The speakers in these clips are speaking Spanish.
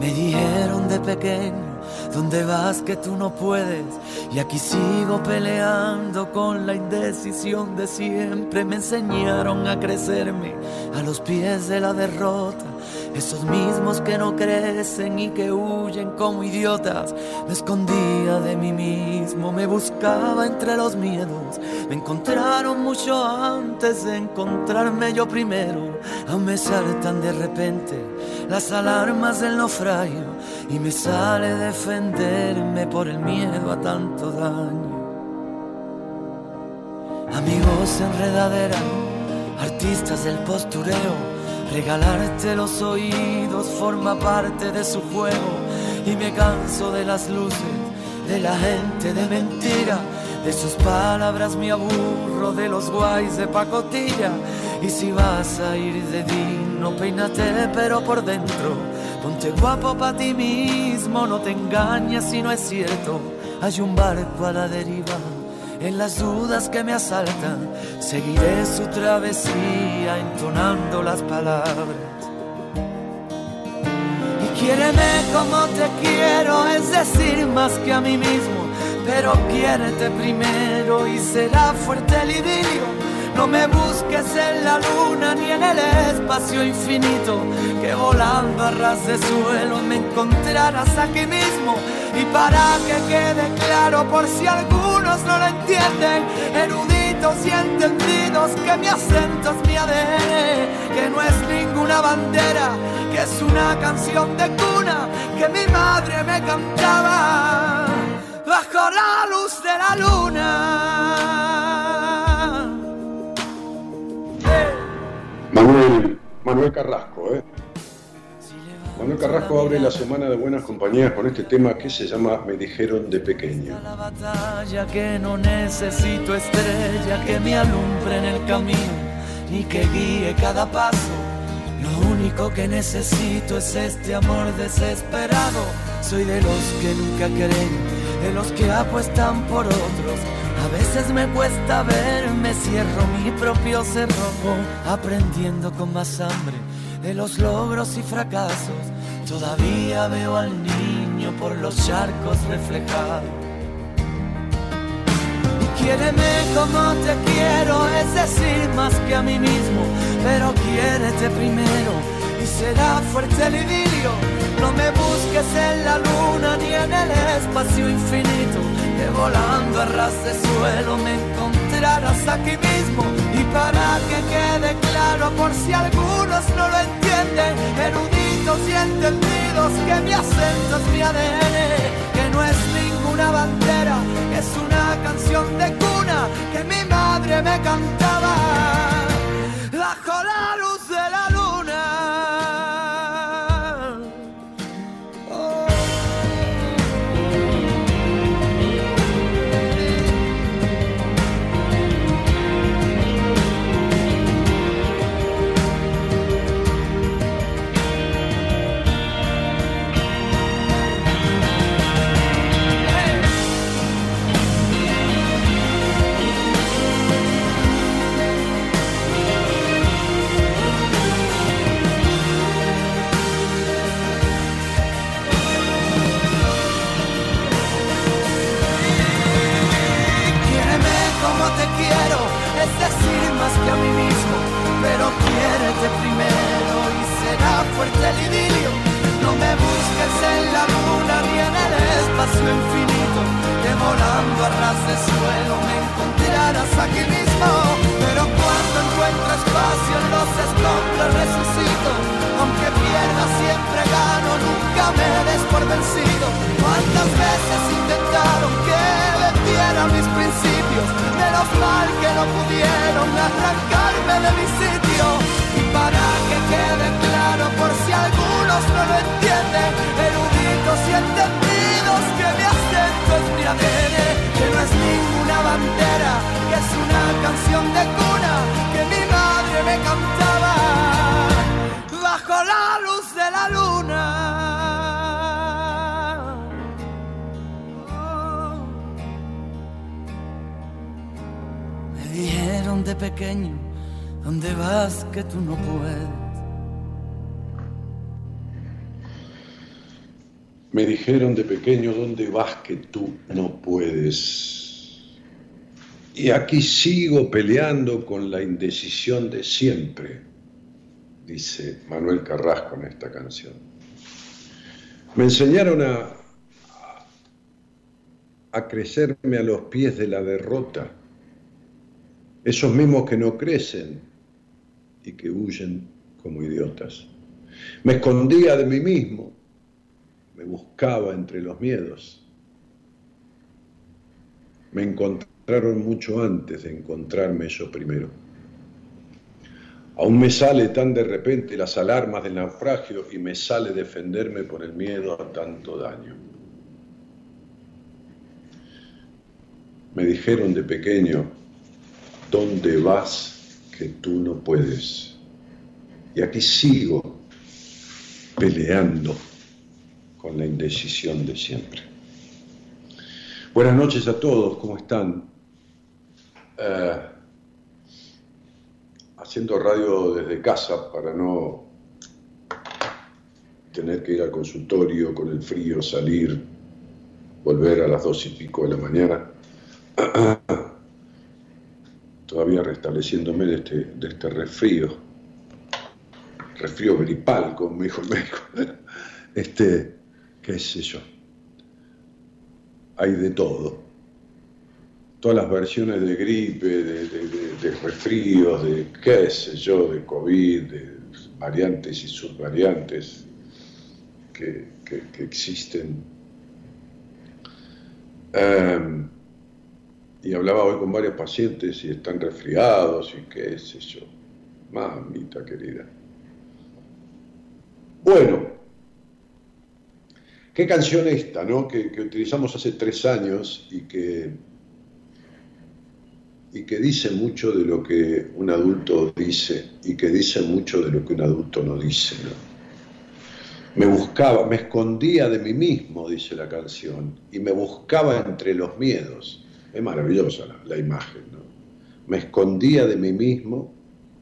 Me dijeron de pequeño, ¿dónde vas que tú no puedes? Y aquí sigo peleando con la indecisión de siempre. Me enseñaron a crecerme a los pies de la derrota. Esos mismos que no crecen y que huyen como idiotas. Me escondía de mí mismo, me buscaba entre los miedos. Me encontraron mucho antes de encontrarme yo primero. Aún me saltan de repente las alarmas del naufragio y me sale defenderme por el miedo a tanto daño. Amigos enredadera, artistas del postureo Regalarte los oídos forma parte de su juego y me canso de las luces, de la gente de mentira, de sus palabras me aburro, de los guays de pacotilla. Y si vas a ir de digno, peínate pero por dentro, ponte guapo para ti mismo, no te engañes si no es cierto, hay un barco a la deriva en las dudas que me asaltan, seguiré su travesía entonando las palabras. Y quiéreme como te quiero, es decir, más que a mí mismo, pero quiérete primero y será fuerte el idilio. No me busques en la luna ni en el espacio infinito, que volando a ras de suelo me encontrarás aquí mismo. Y para que quede claro por si algunos no lo entienden, eruditos y entendidos que mi acento es mi ADN, que no es ninguna bandera, que es una canción de cuna que mi madre me cantaba bajo la luz de la luna. Manuel, Manuel Carrasco, ¿eh? Manuel Carrasco abre la semana de buenas compañías con este tema que se llama Me dijeron de pequeño. La batalla que no necesito estrella que me alumbre en el camino ni que guíe cada paso. Lo único que necesito es este amor desesperado. Soy de los que nunca creen, de los que apuestan por otros a veces me cuesta ver, me cierro mi propio cerrojo, aprendiendo con más hambre de los logros y fracasos. Todavía veo al niño por los charcos reflejados. Y quiéreme como te quiero, es decir, más que a mí mismo, pero quiérete primero y será fuerte el idilio. No me busques en la luna ni en el espacio infinito que volando a ras de suelo me encontrarás aquí mismo. Y para que quede claro, por si algunos no lo entienden, eruditos y entendidos, que mi acento es mi ADN, que no es ninguna bandera, es una canción de cuna que mi madre me cantaba bajo la luz fuerte el idilio. No me busques en la luna ni en el espacio infinito, que volando a ras de suelo me encontrarás aquí mismo. Pero cuando encuentro espacio en los escombros resucito, aunque pierda siempre gano, nunca me des por vencido. ¿Cuántas veces intentaron que vendieran mis principios? Menos mal que no pudieron arrancarme de mi sitio. Y para que quede por si algunos no lo entienden, eruditos y entendidos que mi acento es mi ADN, que no es ninguna bandera, que es una canción de cuna que mi madre me cantaba bajo la luz de la luna. Me dijeron de pequeño, ¿dónde vas que tú no puedes? Me dijeron de pequeño, ¿dónde vas que tú no puedes? Y aquí sigo peleando con la indecisión de siempre, dice Manuel Carrasco en esta canción. Me enseñaron a, crecerme a los pies de la derrota, esos mismos que no crecen y que huyen como idiotas. Me escondía de mí mismo me buscaba entre los miedos. Me encontraron mucho antes de encontrarme yo primero. Aún me sale tan de repente las alarmas del naufragio y me sale defenderme por el miedo a tanto daño. Me dijeron de pequeño, ¿dónde vas que tú no puedes? Y aquí sigo peleando con la indecisión de siempre. Buenas noches a todos, ¿cómo están? Eh, haciendo radio desde casa para no tener que ir al consultorio con el frío, salir, volver a las dos y pico de la mañana. Todavía restableciéndome de este, de este resfrío, resfrío gripal, como me dijo el médico. Este, qué sé yo. Hay de todo. Todas las versiones de gripe, de, de, de qué sé yo, de COVID, de variantes y subvariantes que, que, existen. Em, y hablaba hoy con varios pacientes y están resfriados y qué sé yo. Mamita querida. Bueno, ¿Qué canción esta, no? Que, utilizamos hace tres años y que, y que dice mucho de lo que un adulto dice y que dice mucho de lo que un adulto no dice, Me buscaba, me escondía de mí mismo, dice la canción, y me buscaba entre los miedos. Es maravillosa la, la imagen, ¿no? Me escondía de mí mismo,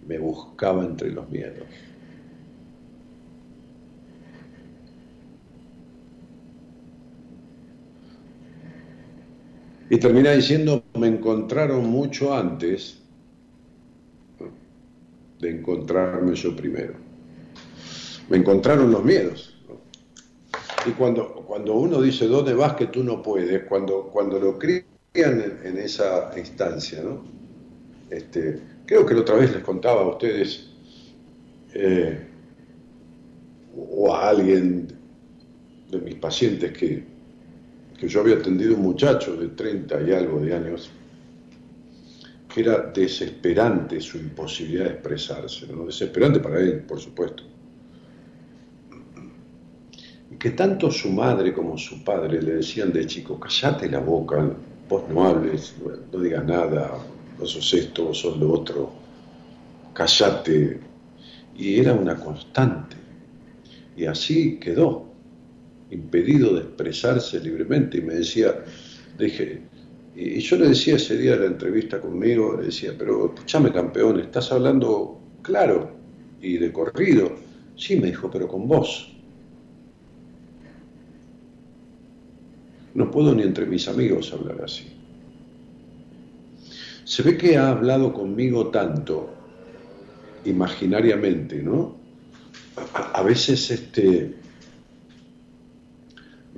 me buscaba entre los miedos. Y termina diciendo, me encontraron mucho antes de encontrarme yo primero. Me encontraron los miedos. Y cuando, cuando uno dice, ¿dónde vas que tú no puedes? Cuando, cuando lo crían en, esa instancia, ¿no? Este, creo que la otra vez les contaba a ustedes eh, o a alguien de mis pacientes que que yo había atendido un muchacho de 30 y algo de años, que era desesperante su imposibilidad de expresarse, ¿no? desesperante para él, por supuesto. Y que tanto su madre como su padre le decían de chico, callate la boca, vos no hables, no digas nada, vos sos esto, vos sos lo otro, callate. Y era una constante. Y así quedó impedido de expresarse libremente y me decía, dije, y yo le decía ese día de la entrevista conmigo, le decía, pero escúchame campeón, estás hablando claro y de corrido. Sí, me dijo, pero con vos. No puedo ni entre mis amigos hablar así. Se ve que ha hablado conmigo tanto, imaginariamente, ¿no? a, veces este,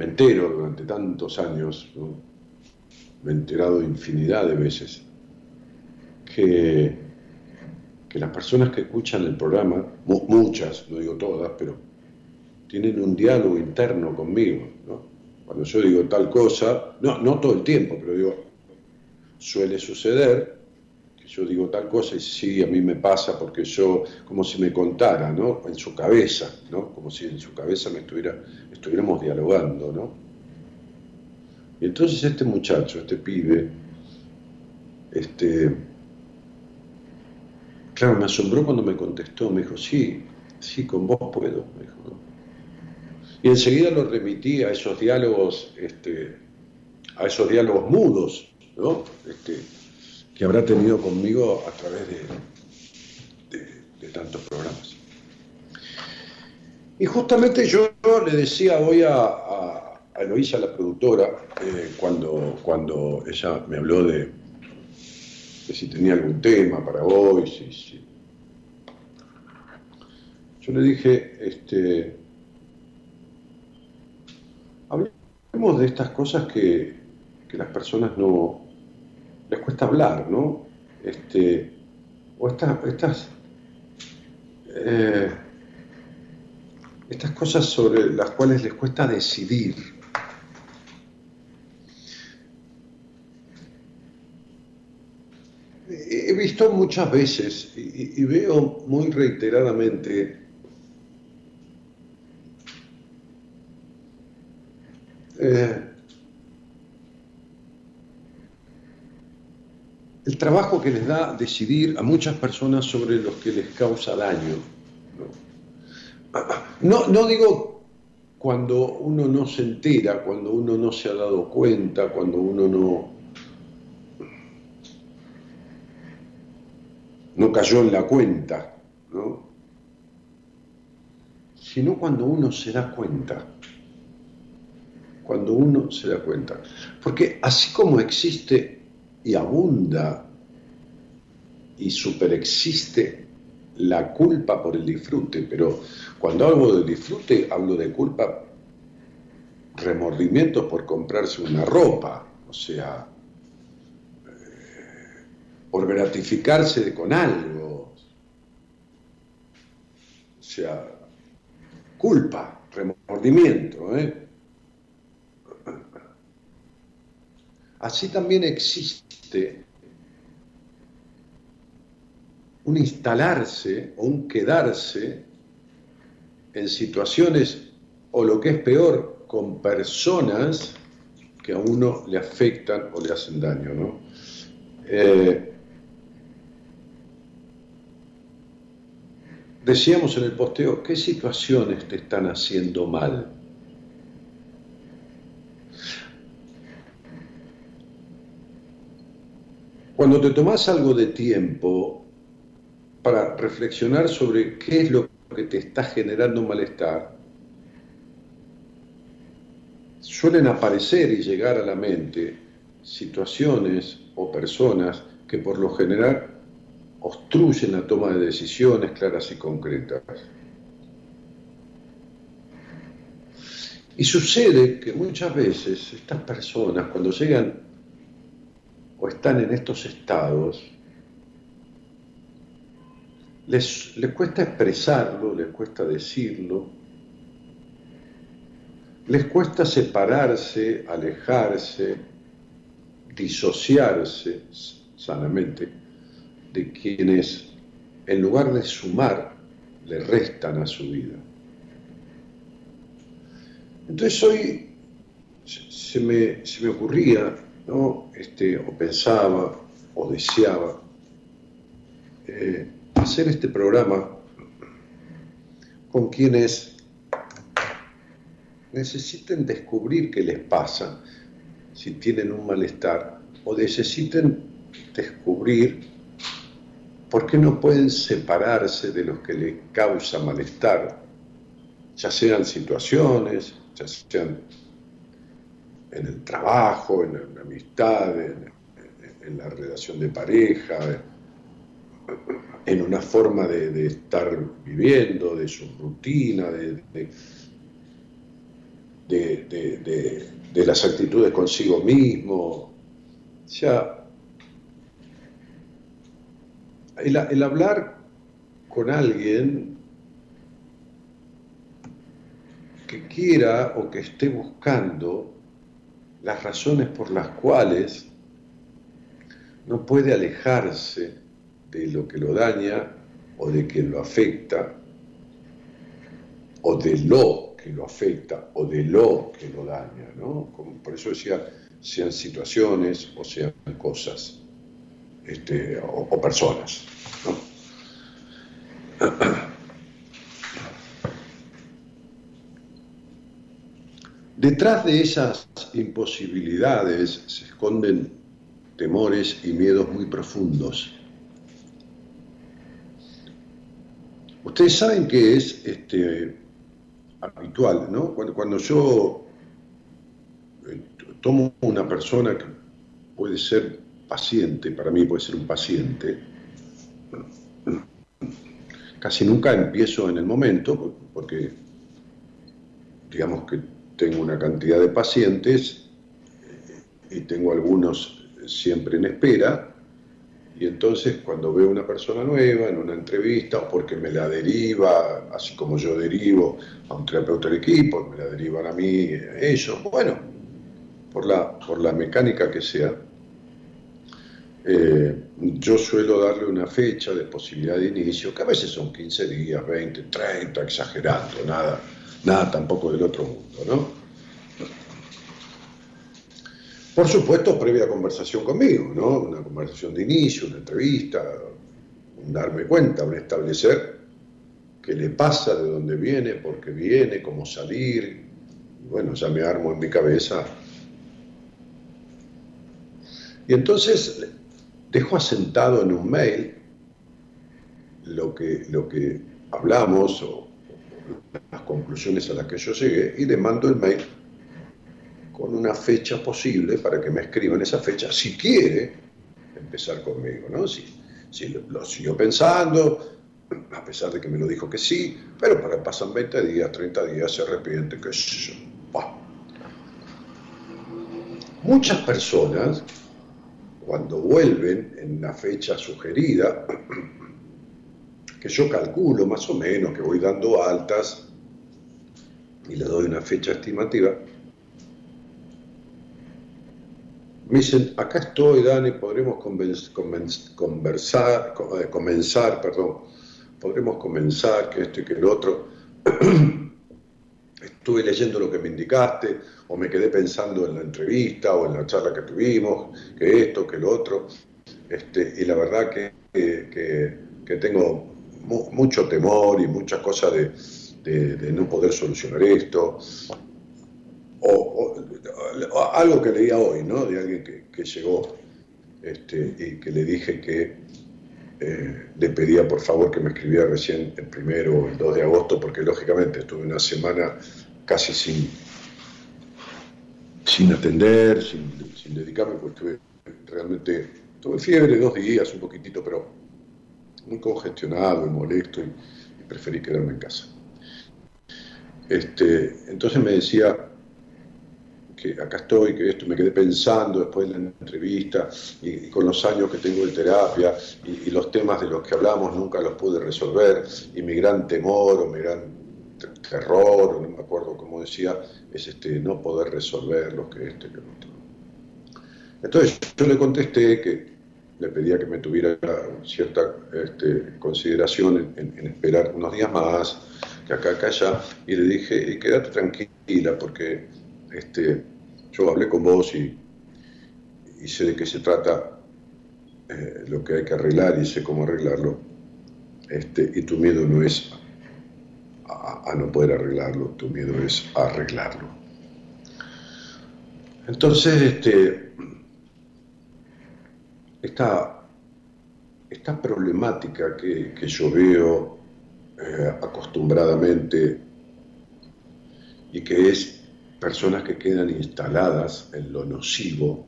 me entero durante tantos años, me he enterado infinidad de veces, que, que las personas que escuchan el programa, muchas, no digo todas, pero tienen un diálogo interno conmigo. Cuando yo digo tal cosa, no, no todo el tiempo, pero digo, suele suceder yo digo tal cosa y sí, a mí me pasa porque yo, como si me contara, ¿no? En su cabeza, ¿no? Como si en su cabeza me estuviera, estuviéramos dialogando, ¿no? Y entonces este muchacho, este pibe, este, claro, me asombró cuando me contestó, me dijo, sí, sí, con vos puedo, me dijo, Y enseguida lo remití a esos diálogos, este, a esos diálogos mudos, ¿no? Este, que habrá tenido conmigo a través de, tantos programas. Y justamente yo le decía hoy a, a, Eloísa, la productora, eh, cuando, cuando ella me habló de, si tenía algún tema para hoy, si, yo le dije, este, hablemos de estas cosas que, que las personas no, les cuesta hablar, ¿no? Este, o estas, eh, estas cosas sobre las cuales les cuesta decidir. He visto muchas veces y, veo muy reiteradamente eh, el trabajo que les da decidir a muchas personas sobre los que les causa daño. No, no digo cuando uno no se entera, cuando uno no se ha dado cuenta, cuando uno no, no cayó en la cuenta, ¿no? sino cuando uno se da cuenta, cuando uno se da cuenta. Porque así como existe y abunda y superexiste la culpa por el disfrute, pero cuando hablo del disfrute hablo de culpa, remordimiento por comprarse una ropa, o sea, eh, por gratificarse con algo, o sea, culpa, remordimiento, ¿eh? Así también existe un instalarse o un quedarse en situaciones o lo que es peor, con personas que a uno le afectan o le hacen daño. ¿no? Eh, decíamos en el posteo, ¿qué situaciones te están haciendo mal? Cuando te tomas algo de tiempo para reflexionar sobre qué es lo que te está generando malestar, suelen aparecer y llegar a la mente situaciones o personas que por lo general obstruyen la toma de decisiones claras y concretas. Y sucede que muchas veces estas personas cuando llegan o están en estos estados, les, cuesta expresarlo, les cuesta decirlo, les cuesta separarse, alejarse, disociarse sanamente de quienes en lugar de sumar le restan a su vida. Entonces hoy se me, se me ocurría ¿no? Este, o pensaba o deseaba eh, hacer este programa con quienes necesiten descubrir qué les pasa, si tienen un malestar, o necesiten descubrir por qué no pueden separarse de los que les causa malestar, ya sean situaciones, ya sean en el trabajo, en la amistad, en, la relación de pareja, en una forma de, estar viviendo, de su rutina, de, de, las actitudes consigo mismo. Sea, el, el hablar con alguien que quiera o que esté buscando las razones por las cuales no puede alejarse de lo que lo daña o de quien lo afecta, o de lo que lo afecta, o de lo que lo daña, ¿no? por eso decía, sean situaciones o sean cosas, este, o, personas, Detrás de esas imposibilidades se esconden temores y miedos muy profundos. Ustedes saben que es este, habitual, ¿no? Cuando, yo eh, tomo una persona que puede ser paciente, para mí puede ser un paciente, casi nunca empiezo en el momento, porque digamos que tengo una cantidad de pacientes y tengo algunos siempre en espera, y entonces cuando veo una persona nueva en una entrevista, o porque me la deriva, así como yo derivo a un terapeuta del equipo, me la derivan a mí, a ellos, bueno, por la, por la mecánica que sea, eh, yo suelo darle una fecha de posibilidad de inicio, que a veces son 15 días, 20, 30, exagerando, nada, nada tampoco del otro mundo, ¿no? Por supuesto, previa conversación conmigo, ¿no? Una conversación de inicio, una entrevista, un darme cuenta, un establecer qué le pasa, de dónde viene, por qué viene, cómo salir. Bueno, ya me armo en mi cabeza. Y entonces dejo asentado en un mail lo que, lo que hablamos o las conclusiones a las que yo llegué y le mando el mail con una fecha posible para que me escriban esa fecha, si quiere empezar conmigo, ¿no? Si, si lo, siguió pensando, a pesar de que me lo dijo que sí, pero para pasan 20 días, 30 días, se arrepiente, que yo. Muchas personas, cuando vuelven en la fecha sugerida, que yo calculo más o menos que voy dando altas y le doy una fecha estimativa, Me dicen, acá estoy, Dani, podremos conversar, eh, comenzar, perdón, podremos comenzar, que esto y que el otro. Estuve leyendo lo que me indicaste, o me quedé pensando en la entrevista o en la charla que tuvimos, que esto, que lo otro. Este, y la verdad que, que, tengo mucho temor y muchas cosas de, no poder solucionar esto o, algo que leía hoy, ¿no? De alguien que, llegó este, y que le dije que eh, le pedía por favor que me escribiera recién el primero o el 2 de agosto, porque lógicamente estuve una semana casi sin, sin atender, sin, dedicarme, porque estuve realmente, tuve fiebre dos días, un poquitito, pero muy congestionado y molesto y, preferí quedarme en casa. Este, entonces me decía, que acá estoy, que esto me quedé pensando después de la entrevista y, con los años que tengo de terapia y, los temas de los que hablamos nunca los pude resolver y mi gran temor o mi gran terror, no me acuerdo cómo decía, es este no poder resolver lo que este, que otro. Entonces yo le contesté que le pedía que me tuviera cierta este, consideración en, esperar unos días más, que acá, acá, allá, y le dije, y quédate tranquila, porque este, yo hablé con vos y, sé de qué se trata eh, lo que hay que arreglar y sé cómo arreglarlo. Este, y tu miedo no es a, no poder arreglarlo, tu miedo es a arreglarlo. Entonces, este, esta, esta problemática que, yo veo eh, acostumbradamente y que es personas que quedan instaladas en lo nocivo,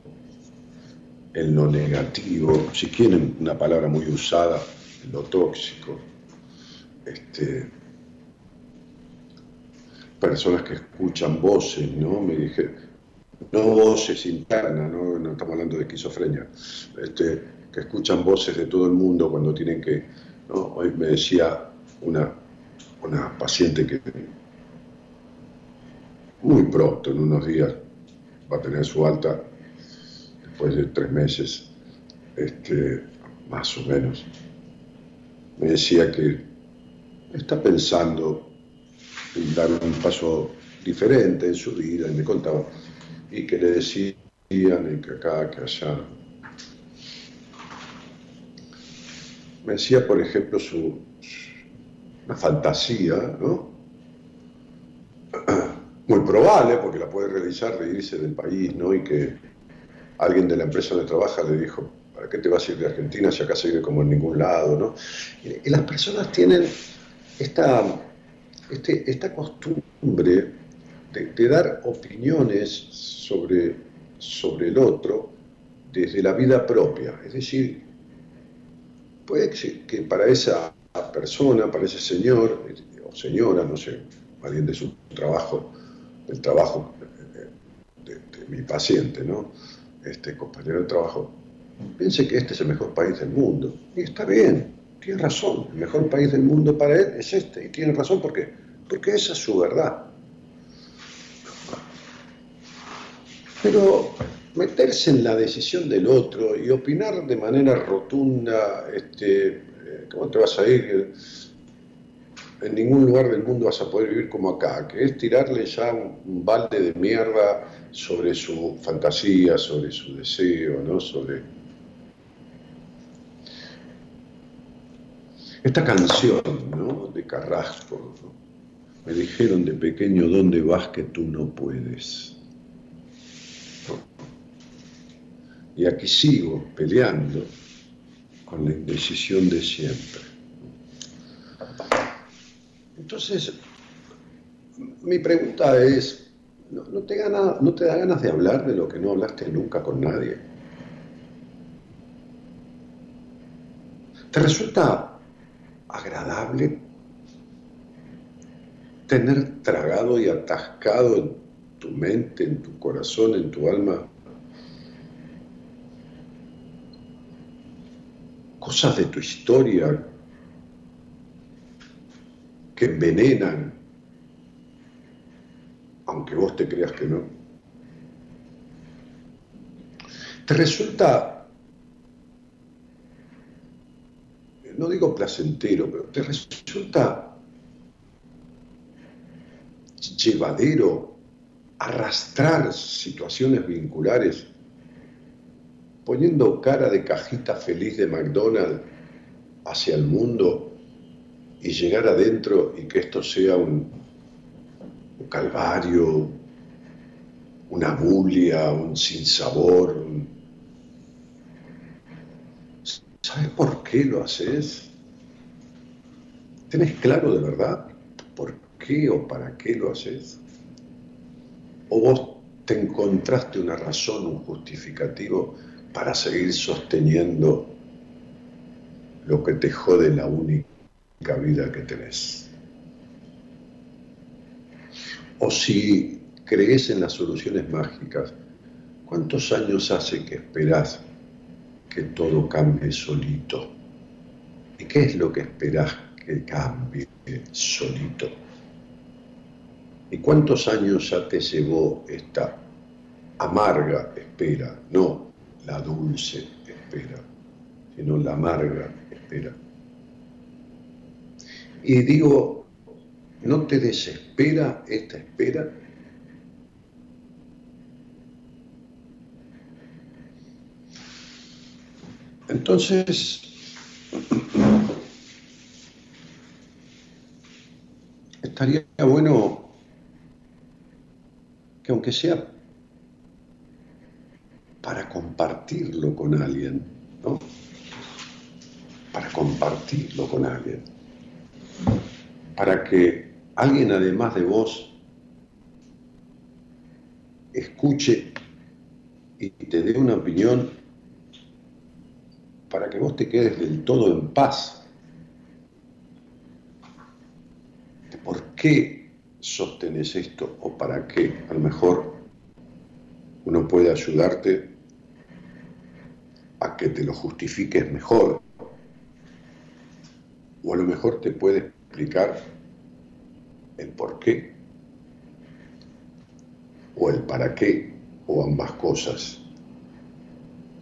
en lo negativo, si quieren una palabra muy usada, lo tóxico. Este, personas que escuchan voces, ¿no? Me dije, no voces internas, ¿no? no estamos hablando de esquizofrenia, este, que escuchan voces de todo el mundo cuando tienen que, Hoy me decía una, una paciente que muy pronto, en unos días, va a tener su alta, después de tres meses, este, más o menos, me decía que está pensando en dar un paso diferente en su vida, y me contaba, y que le decían que acá, que allá. Me decía, por ejemplo, su, una fantasía, ¿no? Muy probable, porque la puede realizar de irse del país, ¿no? Y que alguien de la empresa donde trabaja le dijo, ¿para qué te vas a ir de Argentina si acá se como en ningún lado, ¿no? Y, las personas tienen esta, este, esta costumbre de, dar opiniones sobre, sobre el otro desde la vida propia. Es decir, puede que para esa persona, para ese señor o señora, no sé, alguien de su trabajo, del trabajo de, mi paciente, ¿no? Este compañero de trabajo, piense que este es el mejor país del mundo. Y está bien, tiene razón, el mejor país del mundo para él es este. Y tiene razón porque, porque esa es su verdad. Pero meterse en la decisión del otro y opinar de manera rotunda, este, eh, ¿cómo te vas a ir? En ningún lugar del mundo vas a poder vivir como acá, que es tirarle ya un, balde de mierda sobre su fantasía, sobre su deseo, ¿no? Sobre esta canción, ¿no? De Carrasco, Me dijeron de pequeño dónde vas que tú no puedes. Y aquí sigo peleando con la indecisión de siempre. Entonces, mi pregunta es, ¿no, te, ¿no te da ganas de hablar de lo que no hablaste nunca con nadie? ¿Te resulta agradable tener tragado y atascado en tu mente, en tu corazón, en tu alma, cosas de tu historia que envenenan, aunque vos te creas que no. Te resulta, no digo placentero, pero te resulta llevadero arrastrar situaciones vinculares poniendo cara de cajita feliz de McDonald's hacia el mundo y llegar adentro y que esto sea un, calvario, una bulia, un sinsabor. ¿Sabes por qué lo haces? ¿Tenés claro de verdad por qué o para qué lo haces? ¿O vos te encontraste una razón, un justificativo para seguir sosteniendo lo que te jode la única vida que tenés. O si crees en las soluciones mágicas, ¿cuántos años hace que esperás que todo cambie solito? ¿Y qué es lo que esperás que cambie solito? ¿Y cuántos años ya te llevó esta amarga espera? No, la dulce espera, sino la amarga espera. Y digo, ¿no te desespera esta espera? Entonces, estaría bueno que aunque sea para compartirlo con alguien, ¿no? Para compartirlo con alguien. Para que alguien además de vos escuche y te dé una opinión para que vos te quedes del todo en paz. ¿Por qué sostenés esto o para qué? A lo mejor uno puede ayudarte a que te lo justifiques mejor. O a lo mejor te puede explicar el por qué o el para qué o ambas cosas.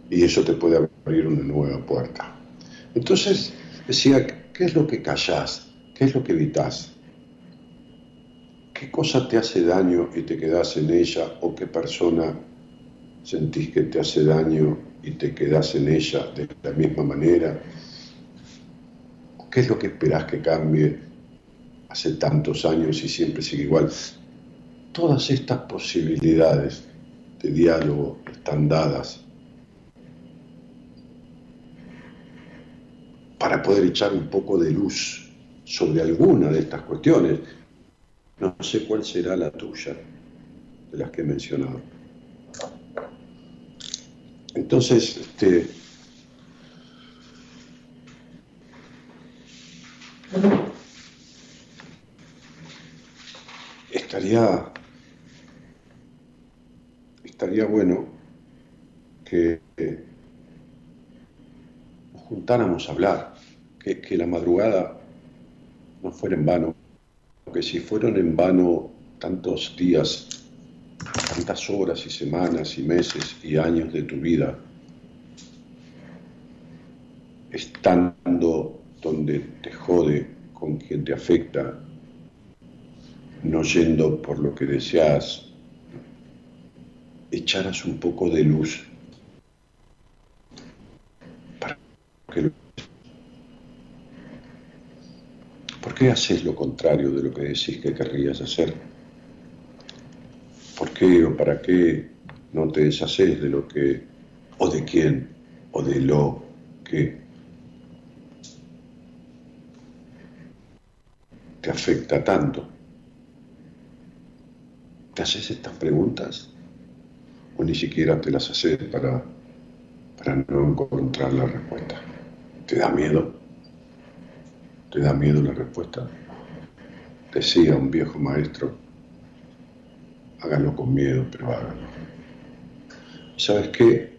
Y eso te puede abrir una nueva puerta. Entonces decía, ¿qué es lo que callás? ¿Qué es lo que evitas? ¿Qué cosa te hace daño y te quedas en ella o qué persona sentís que te hace daño y te quedas en ella de la misma manera? ¿Qué es lo que esperás que cambie hace tantos años y siempre sigue igual? Todas estas posibilidades de diálogo están dadas para poder echar un poco de luz sobre alguna de estas cuestiones. No sé cuál será la tuya de las que he mencionado. Entonces, este, estaría, estaría bueno que nos juntáramos a hablar, que, que la madrugada no fuera en vano, que si fueron en vano tantos días tantas horas y semanas y meses y años de tu vida estando donde te jode con quien te afecta, no yendo por lo que deseas, echaras un poco de luz para que ¿Por qué haces lo contrario de lo que decís que querrías hacer? ¿Por qué o para qué no te deshaces de lo que, o de quién, o de lo que te afecta tanto? ¿Te haces estas preguntas? ¿O ni siquiera te las haces para, para no encontrar la respuesta? ¿Te da miedo? ¿Te da miedo la respuesta? Decía un viejo maestro háganlo con miedo, pero háganlo. ¿Sabes qué?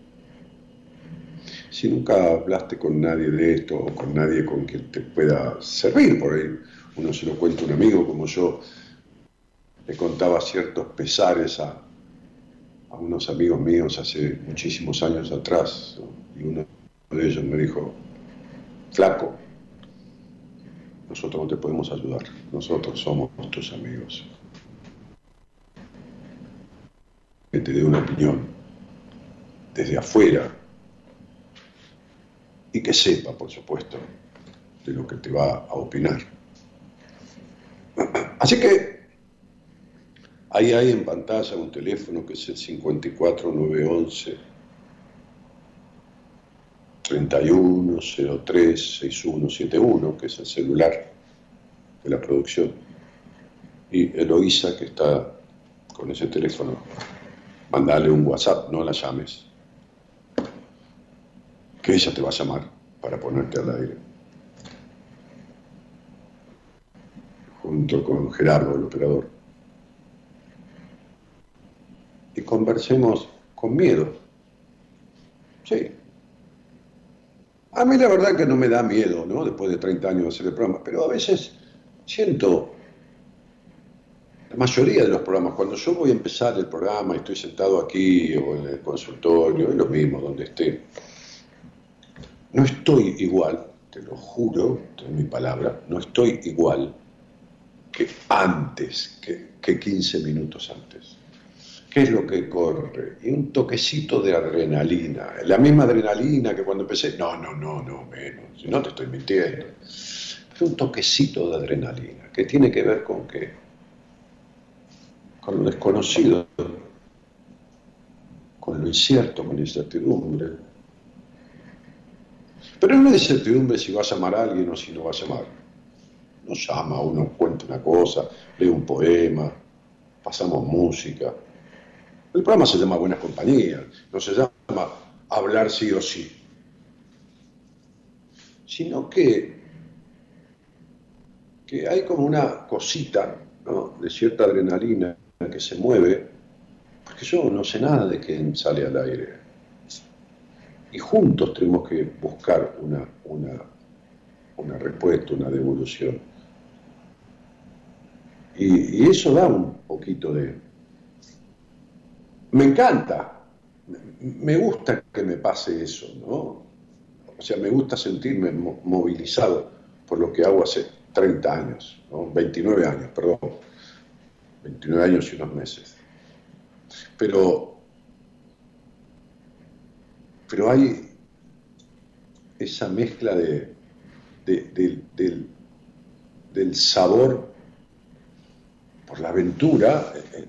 Si nunca hablaste con nadie de esto o con nadie con quien te pueda servir, por ahí uno se lo cuenta a un amigo como yo, le contaba ciertos pesares a, a unos amigos míos hace muchísimos años atrás, y uno de ellos me dijo, flaco, nosotros no te podemos ayudar, nosotros somos tus amigos. Que te dé una opinión desde afuera y que sepa, por supuesto, de lo que te va a opinar. Así que ahí hay en pantalla un teléfono que es el 54911 31036171, que es el celular de la producción, y Eloísa, que está con ese teléfono mandale un WhatsApp, no la llames, que ella te va a llamar para ponerte al aire. Junto con Gerardo, el operador. Y conversemos con miedo. Sí. A mí la verdad que no me da miedo, ¿no? Después de 30 años de hacer el programa, pero a veces siento la mayoría de los programas, cuando yo voy a empezar el programa y estoy sentado aquí o en el consultorio, es lo mismo donde esté, no estoy igual, te lo juro, es mi palabra, no estoy igual que antes, que, que 15 minutos antes. ¿Qué es lo que corre? Y un toquecito de adrenalina. La misma adrenalina que cuando empecé. No, no, no, no, menos. Si no te estoy mintiendo. Pero un toquecito de adrenalina que tiene que ver con que con lo desconocido, con lo incierto, con la incertidumbre. Pero no es incertidumbre si vas a amar a alguien o si no vas a amar. No llama, uno cuenta una cosa, lee un poema, pasamos música. El programa se llama Buenas Compañías, no se llama hablar sí o sí. Sino que, que hay como una cosita de cierta adrenalina que se mueve, porque yo no sé nada de quién sale al aire. Y juntos tenemos que buscar una, una, una respuesta, una devolución. Y, y, eso da un poquito de... Me encanta, me gusta que me pase eso, ¿no? O sea, me gusta sentirme movilizado por lo que hago hace 30 años, ¿no? 29 años, perdón, 29 años y unos meses. Pero, pero hay esa mezcla de, del, sabor por la aventura, eh, eh,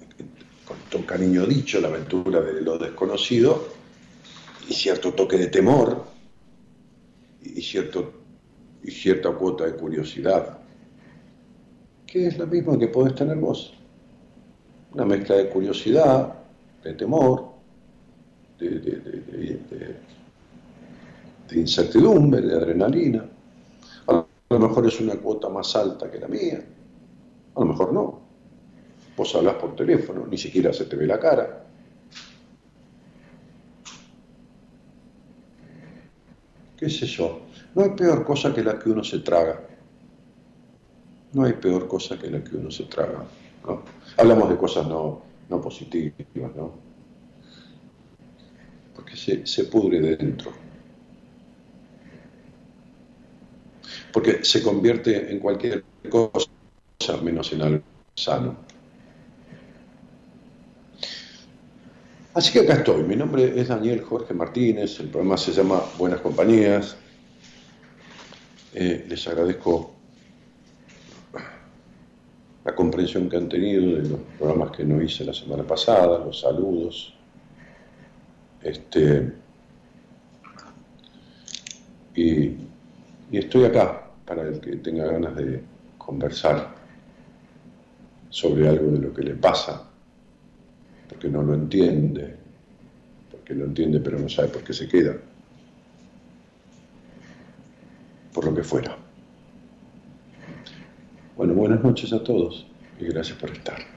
con todo cariño dicho, la aventura de lo desconocido, y cierto toque de temor, y, cierto, y cierta cuota de curiosidad, que es la misma que podés tener vos. Una mezcla de curiosidad, de temor, de, incertidumbre, de adrenalina. A lo mejor es una cuota más alta que la mía, a lo mejor no. Vos hablas por teléfono, ni siquiera se te ve la cara. ¿Qué sé yo? No hay peor cosa que la que uno se traga. No hay peor cosa que la que uno se traga. Hablamos de cosas no, positivas, ¿no? Porque se, se pudre dentro. Porque se convierte en cualquier cosa menos en algo sano. Así que acá estoy. Mi nombre es Daniel Jorge Martínez. El programa se llama Buenas Compañías. Eh, les agradezco la comprensión que han tenido de los programas que no hice la semana pasada, los saludos. Este, y, y estoy acá para el que tenga ganas de conversar sobre algo de lo que le pasa porque no lo entiende, porque lo entiende pero no sabe por qué se queda, por lo que fuera. Bueno, buenas noches a todos y gracias por estar.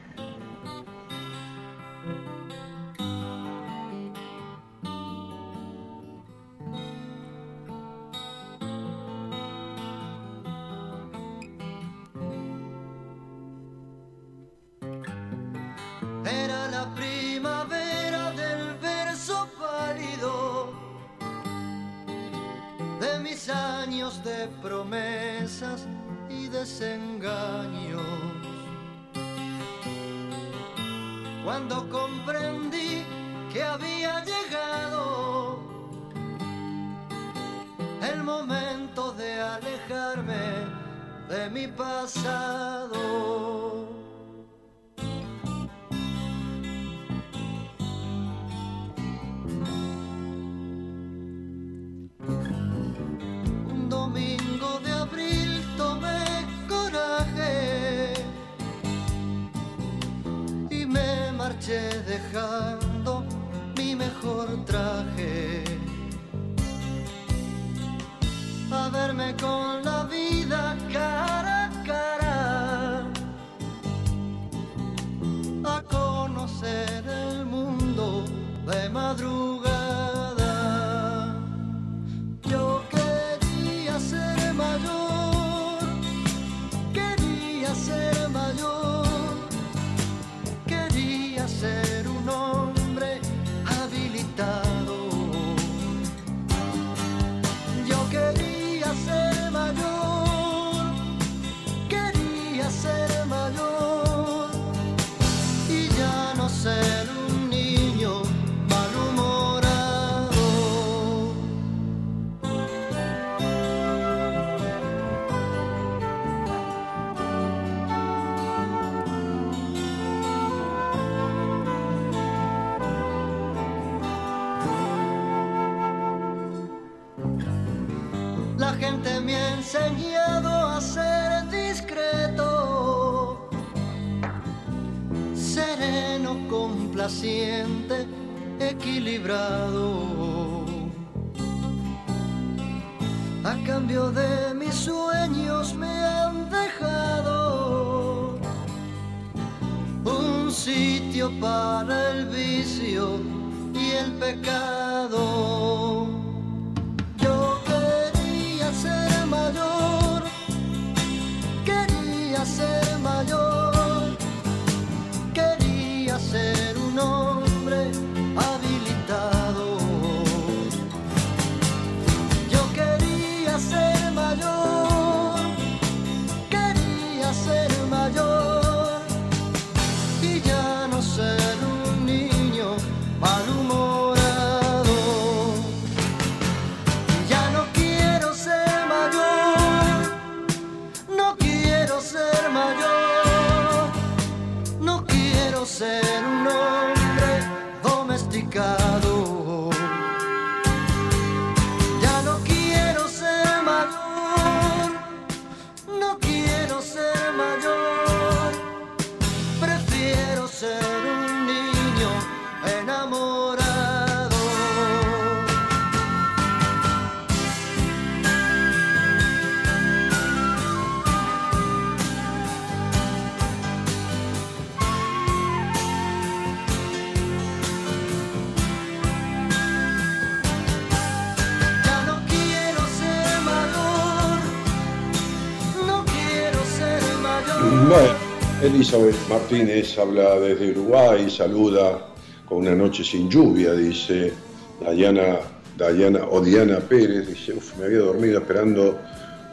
Martínez habla desde Uruguay, saluda con una noche sin lluvia, dice Dayana, Dayana o Diana Pérez, dice, "Uf, me había dormido esperando,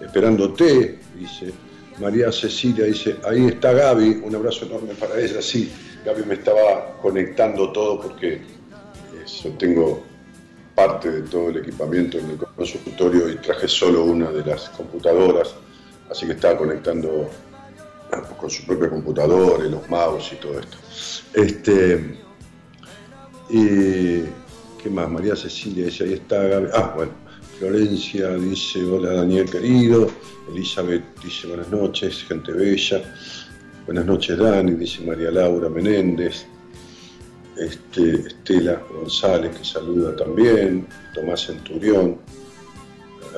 esperándote, dice María Cecilia, dice, ahí está Gaby, un abrazo enorme para ella, sí, Gaby me estaba conectando todo porque eso, tengo parte de todo el equipamiento en el consultorio y traje solo una de las computadoras, así que estaba conectando con su propia computadora y los mouse y todo esto. Este, y, ¿Qué más? María Cecilia dice, ahí está Gaby. Ah, bueno. Florencia dice, hola Daniel querido. Elizabeth dice, buenas noches, gente bella. Buenas noches Dani, dice María Laura Menéndez. Este, Estela González que saluda también. Tomás Centurión.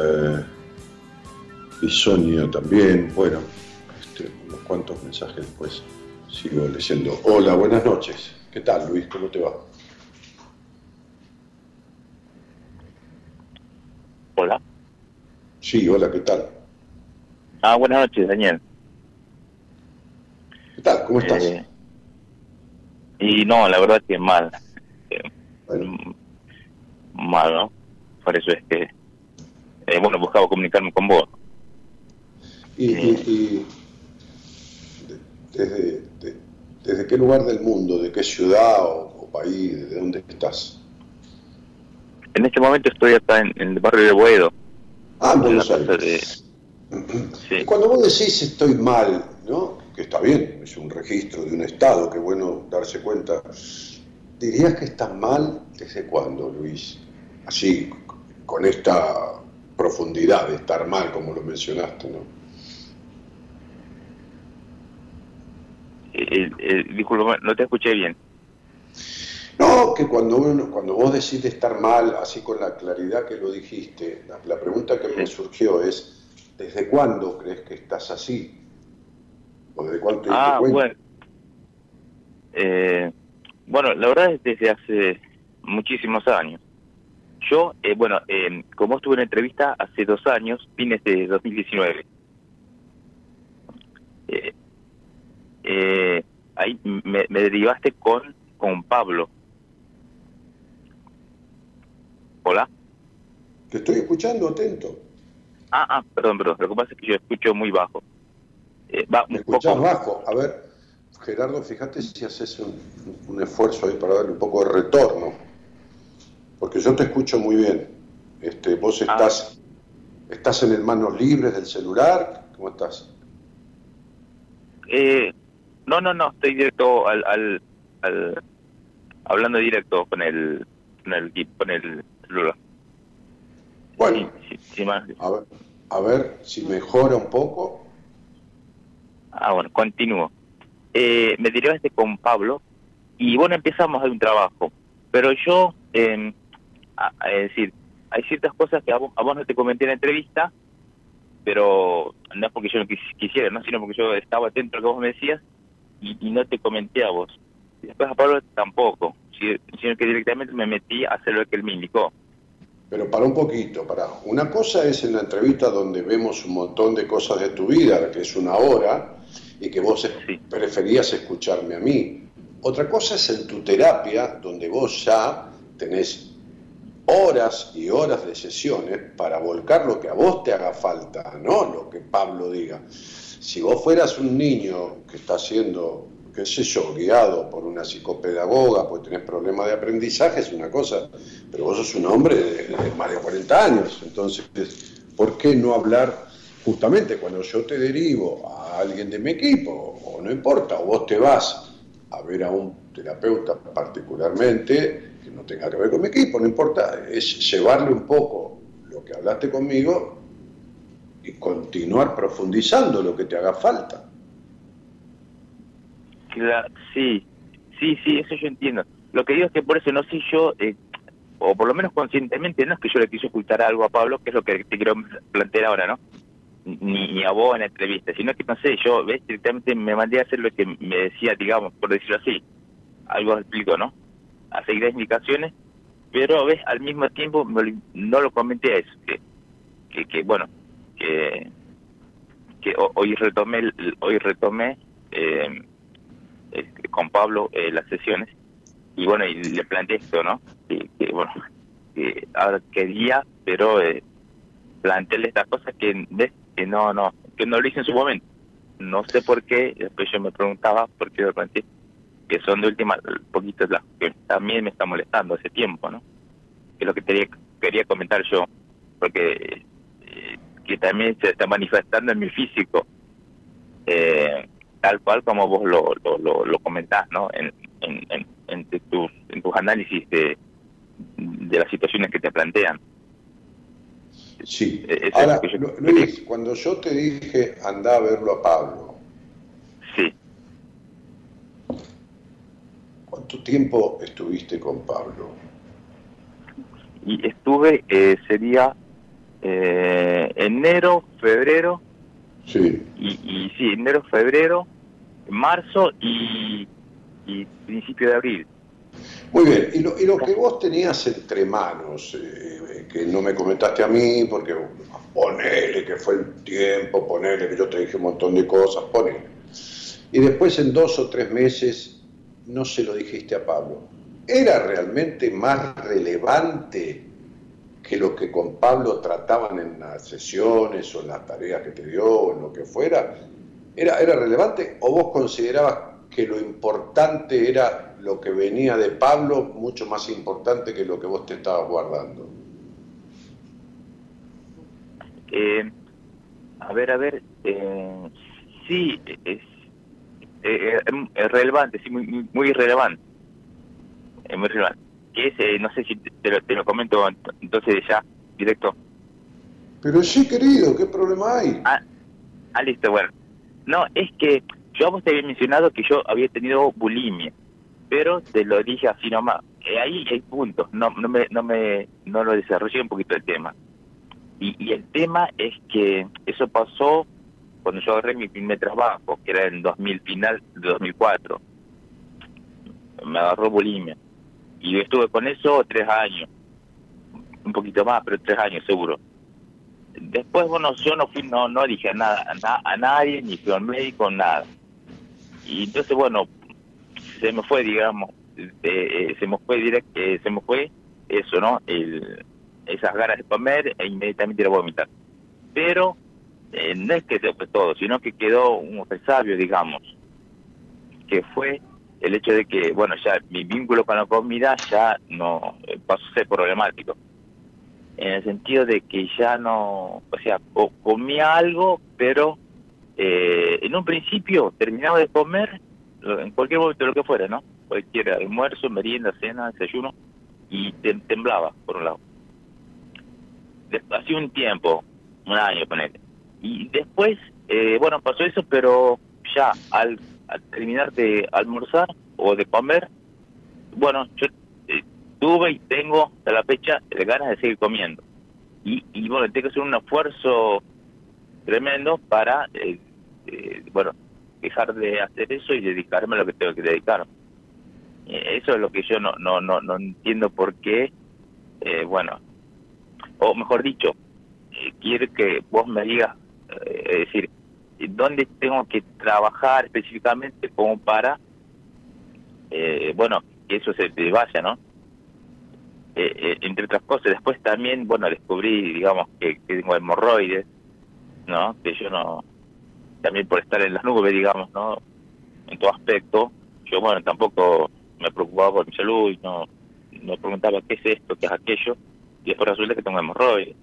Eh, y Sonia también. Bueno, cuantos mensajes después sigo leyendo. Hola, buenas noches. ¿Qué tal, Luis? ¿Cómo te va? Hola. Sí, hola, ¿qué tal? Ah, buenas noches, Daniel. ¿Qué tal? ¿Cómo estás? Eh, y no, la verdad que mal. Eh, Bueno. Mal, ¿no? Por eso es que, eh, bueno, buscaba comunicarme con vos. ¿Y, y- y de- desde, de- desde qué lugar del mundo, de qué ciudad o, o país, de dónde estás? En este momento estoy acá en, en el barrio de Boedo. Ah, en Buenos Aires. Sí. Cuando vos decís estoy mal, ¿no? Que está bien, es un registro de un estado, qué bueno darse cuenta. ¿Dirías que estás mal desde cuándo, Luis? Así, con esta profundidad de estar mal, como lo mencionaste, ¿no? Eh, eh, disculpa, no te escuché bien. No, que cuando uno, cuando vos decís de estar mal, así con la claridad que lo dijiste, la, la pregunta que me surgió es, ¿desde cuándo crees que estás así? ¿O desde cuándo te diste Ah, cuenta? bueno. Eh, bueno, la verdad es desde hace muchísimos años. Yo, eh, bueno, eh, como estuve en entrevista hace dos años, fines de 2019. Eh, eh, ahí me, me derivaste con, con Pablo. Hola. Te estoy escuchando atento. Ah, ah, perdón, perdón. Lo que pasa es que yo escucho muy bajo. Eh, va ¿Me un escuchás poco. bajo? A ver, Gerardo, fíjate si haces un, un esfuerzo ahí para darle un poco de retorno. Porque yo te escucho muy bien. Este, vos Ah. estás, estás en el manos libres del celular. ¿Cómo estás? Eh, no, no, no, estoy directo al, al, al hablando directo con el con el con el celular. Bueno, Sí, sí, sí, más. a ver, a ver si mejora un poco. Ah, bueno, continúo. Eh, me derivaste con Pablo y bueno, empezamos a un trabajo. Pero yo, eh, a- a- es decir, hay ciertas cosas que a vos, a vos no te comenté en la entrevista, pero no es porque yo quisiera, ¿no? sino porque yo estaba atento a lo que vos me decías y, no te comenté a vos. Después a Pablo tampoco, sino que directamente me metí a hacer lo que él me indicó. Pero para un poquito, para. Una cosa es en la entrevista donde vemos un montón de cosas de tu vida, que es una hora, y que vos preferías escucharme a mí. Otra cosa es en tu terapia, donde vos ya tenés horas y horas de sesiones para volcar lo que a vos te haga falta, no lo que Pablo diga. Si vos fueras un niño que está siendo, qué sé yo, guiado por una psicopedagoga, pues tenés problemas de aprendizaje, es una cosa, pero vos sos un hombre de, más de 40 años, entonces, ¿por qué no hablar justamente cuando yo te derivo a alguien de mi equipo, o no importa, o vos te vas a ver a un terapeuta particularmente, que no tenga que ver con mi equipo, no importa, es llevarle un poco lo que hablaste conmigo continuar profundizando lo que te haga falta. sí, sí, sí, eso yo entiendo. Lo que digo es que por eso no sé yo, eh, o por lo menos conscientemente, no es que yo le quise ocultar algo a Pablo, que es lo que te quiero plantear ahora, ¿no? Ni, a vos en la entrevista, sino que no sé, yo ¿ves? directamente me mandé a hacer lo que me decía, digamos, por decirlo así, algo explico, ¿no? A seguir las indicaciones, pero ves, al mismo tiempo no lo comenté a eso, que, que bueno, que, que hoy retomé hoy retomé eh, este, con Pablo eh, las sesiones. Y bueno y le planteé esto no que, bueno que ahora quería pero eh, plantearle estas cosas que que no no que no lo hice en su momento. No sé por qué después yo me preguntaba por qué lo planteé que son de última poquitas las que también me está molestando hace tiempo no que es lo que quería, quería comentar yo porque que también se está manifestando en mi físico, eh, tal cual como vos lo, lo, lo, comentás, ¿no? En, en, en, tus, en tus análisis de, de las situaciones que te plantean. Sí. E-, Ahora, Luis, cuando yo te dije anda a verlo a Pablo, sí. ¿cuánto tiempo estuviste con Pablo? Y estuve, eh, sería eh, enero, febrero. Sí. Y, y sí, enero, febrero, marzo y, y principio de abril. Muy bien, y lo, y lo que vos tenías entre manos, eh, que no me comentaste a mí, porque ponele que fue el tiempo, ponele que yo te dije un montón de cosas, ponele. Y después en dos o tres meses no se lo dijiste a Pablo. ¿Era realmente más relevante que lo que con Pablo trataban en las sesiones o en las tareas que te dio o en lo que fuera, era, era relevante o vos considerabas que lo importante era lo que venía de Pablo mucho más importante que lo que vos te estabas guardando? Eh, a ver, a ver, eh, sí, es, eh, es, relevante, sí, muy, muy relevante. Es muy relevante que es, eh, no sé si te lo, te lo comento entonces ya, directo. Pero sí, querido, ¿qué problema hay? Ah, ah, listo, bueno. No, es que yo a vos te había mencionado que yo había tenido bulimia, pero te lo dije así nomás. Eh, ahí hay puntos, no, no, me, no, me, no lo desarrollé un poquito el tema. Y, y el tema es que eso pasó cuando yo agarré mi primer trabajo, que era en 2000, final de 2004. Me agarró bulimia. Y estuve con eso tres años, un poquito más, pero tres años seguro. Después, bueno, yo no fui, no, no dije nada a, nadie, ni fui al médico, nada. Y entonces, bueno, se me fue, digamos, eh, se me fue directo, eh, se me fue eso, ¿no? El, esas ganas de comer e inmediatamente ir a vomitar. Pero eh, no es que se fue todo, sino que quedó un resabio, digamos, que fue el hecho de que, bueno, ya mi vínculo con la comida ya no eh, pasó a ser problemático. En el sentido de que ya no, o sea, comía algo, pero eh, en un principio terminaba de comer en cualquier momento, lo que fuera, ¿no? Cualquier almuerzo, merienda, cena, desayuno, y temblaba, por un lado. Hacía un tiempo, un año, ponele. Y después, eh, bueno, pasó eso, pero ya al al terminar de almorzar o de comer, bueno, yo eh, tuve y tengo hasta la fecha ganas de seguir comiendo. Y, y bueno, tengo que hacer un esfuerzo tremendo para, eh, eh, bueno, dejar de hacer eso y dedicarme a lo que tengo que dedicar. Eh, eso es lo que yo no, no, no, no entiendo por qué, bueno, o mejor dicho, quiero que vos me digas, es decir, dónde tengo que trabajar específicamente como para, bueno, que eso se vaya, ¿no? entre otras cosas, después también, bueno, descubrí, digamos, que, tengo hemorroides, ¿no? Que yo no, también por estar en las nubes, digamos, ¿no? En todo aspecto, yo, bueno, tampoco me preocupaba por mi salud no me preguntaba qué es esto, qué es aquello, y después resulta que tengo hemorroides.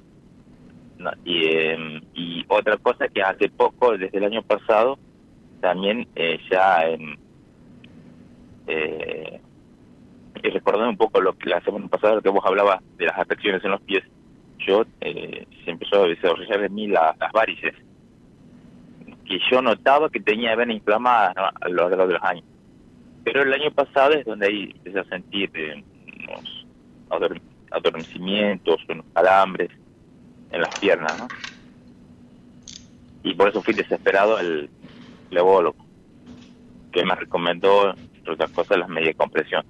Y, eh, y otra cosa que hace poco, desde el año pasado, también eh, ya eh, recordando un poco lo que la semana pasada, lo que vos hablabas de las afecciones en los pies, yo eh, se empezó a desarrollar en mí las varices, que yo notaba que tenía venas inflamadas a lo largo de los años. Pero el año pasado es donde ahí empecé a sentir eh, unos adormecimientos, unos calambres en las piernas, ¿no? Y por eso fui desesperado al levólogo, que me recomendó, entre otras cosas, las medias de compresión.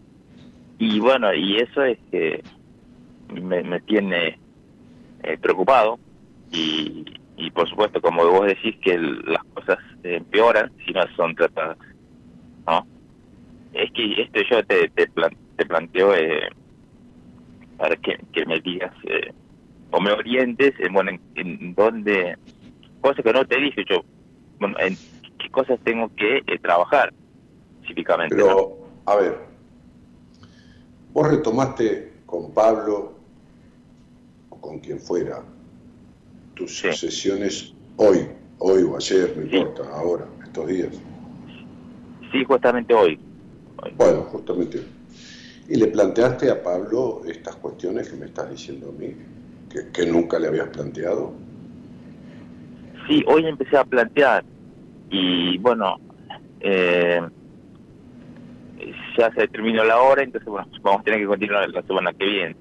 Y bueno, y eso es que me, tiene eh, preocupado y, y por supuesto, como vos decís, que las cosas empeoran si no son tratadas, ¿no? es que esto yo te, te, te planteo eh, para que, que, me digas eh, o me orientes en, bueno, en, dónde, cosas que no te dije yo, bueno, en qué cosas tengo que eh, trabajar específicamente. Pero, a ver, vos retomaste con Pablo o con quien fuera tus sesiones hoy, hoy o ayer, no importa, ahora, estos días. Sí, justamente hoy. Bueno, justamente. Y le planteaste a Pablo estas cuestiones que me estás diciendo a mí, que, nunca le habías planteado. Sí, hoy empecé a plantear y bueno, eh, ya se terminó la hora, entonces bueno, vamos a tener que continuar la semana que viene.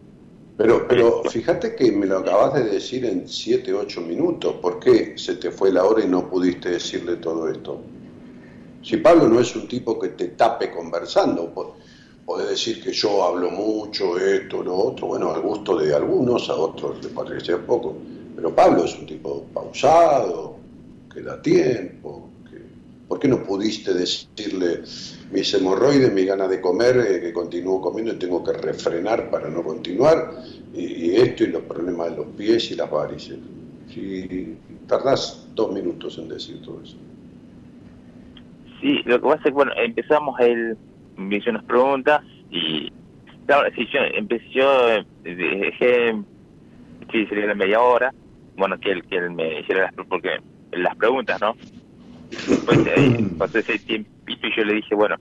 Pero, pero fíjate que me lo acabas de decir en 7, 8 minutos. ¿Por qué se te fue la hora y no pudiste decirle todo esto? Si Pablo no es un tipo que te tape conversando, podés decir que yo hablo mucho, esto, lo otro, bueno, al gusto de algunos, a otros les parece poco, pero Pablo es un tipo pausado, que da tiempo. ¿Por qué no pudiste decirle mis hemorroides, mi ganas de comer, eh, que continúo comiendo y tengo que refrenar para no continuar? Y, y, esto y los problemas de los pies y las varices. Si tardás dos minutos en decir todo eso. Sí, lo que pasa es que, bueno, empezamos, él me hizo unas preguntas y, claro, sí, yo empecé, yo eh, dejé, sí, sería la media hora, bueno, que él, que él me hiciera las, porque, las preguntas, ¿no? Después ahí pasó ese tiempito y yo le dije, bueno,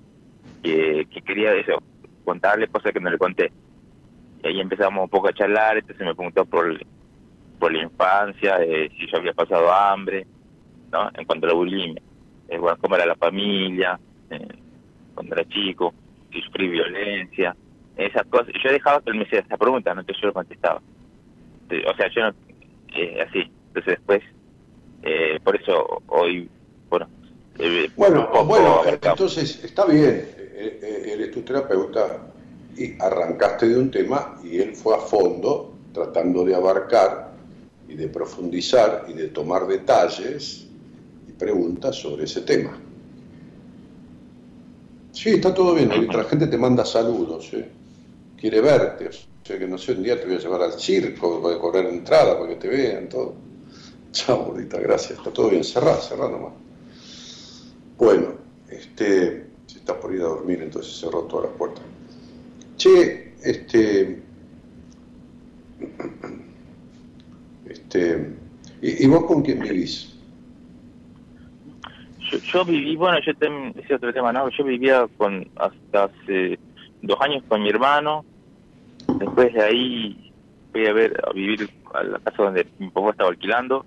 que, que quería eso, contarle cosas que no le conté. Y ahí empezamos un poco a charlar, entonces me preguntó por, por la infancia, eh, si yo había pasado hambre, ¿no? En cuanto a la bulimia eh, bueno, cómo era la familia, eh, cuando era chico, si sufrí violencia, esas cosas. Yo dejaba que él me hiciera esa pregunta, no que yo lo contestaba. O sea, yo no, eh, así. Entonces después, eh, por eso hoy, bueno... Eh, bueno, bueno, entonces está bien, él es tu terapeuta y arrancaste de un tema y él fue a fondo tratando de abarcar y de profundizar y de tomar detalles preguntas sobre ese tema. Sí, está todo bien. La gente te manda saludos, ¿eh? quiere verte. O sea que no sé, un día te voy a llevar al circo, voy a correr entrada para que te vean, todo. Chao, gordita, gracias. Está todo bien. Cerrá, cerrá nomás. Bueno, este, si estás por ir a dormir, entonces cerró todas las puertas. Che, este. Este. ¿Y, y vos con quién vivís? Yo, viví, bueno, yo también decía otro tema, ¿no? Yo vivía con hasta hace dos años con mi hermano, después de ahí fui a ver a vivir a la casa donde mi papá estaba alquilando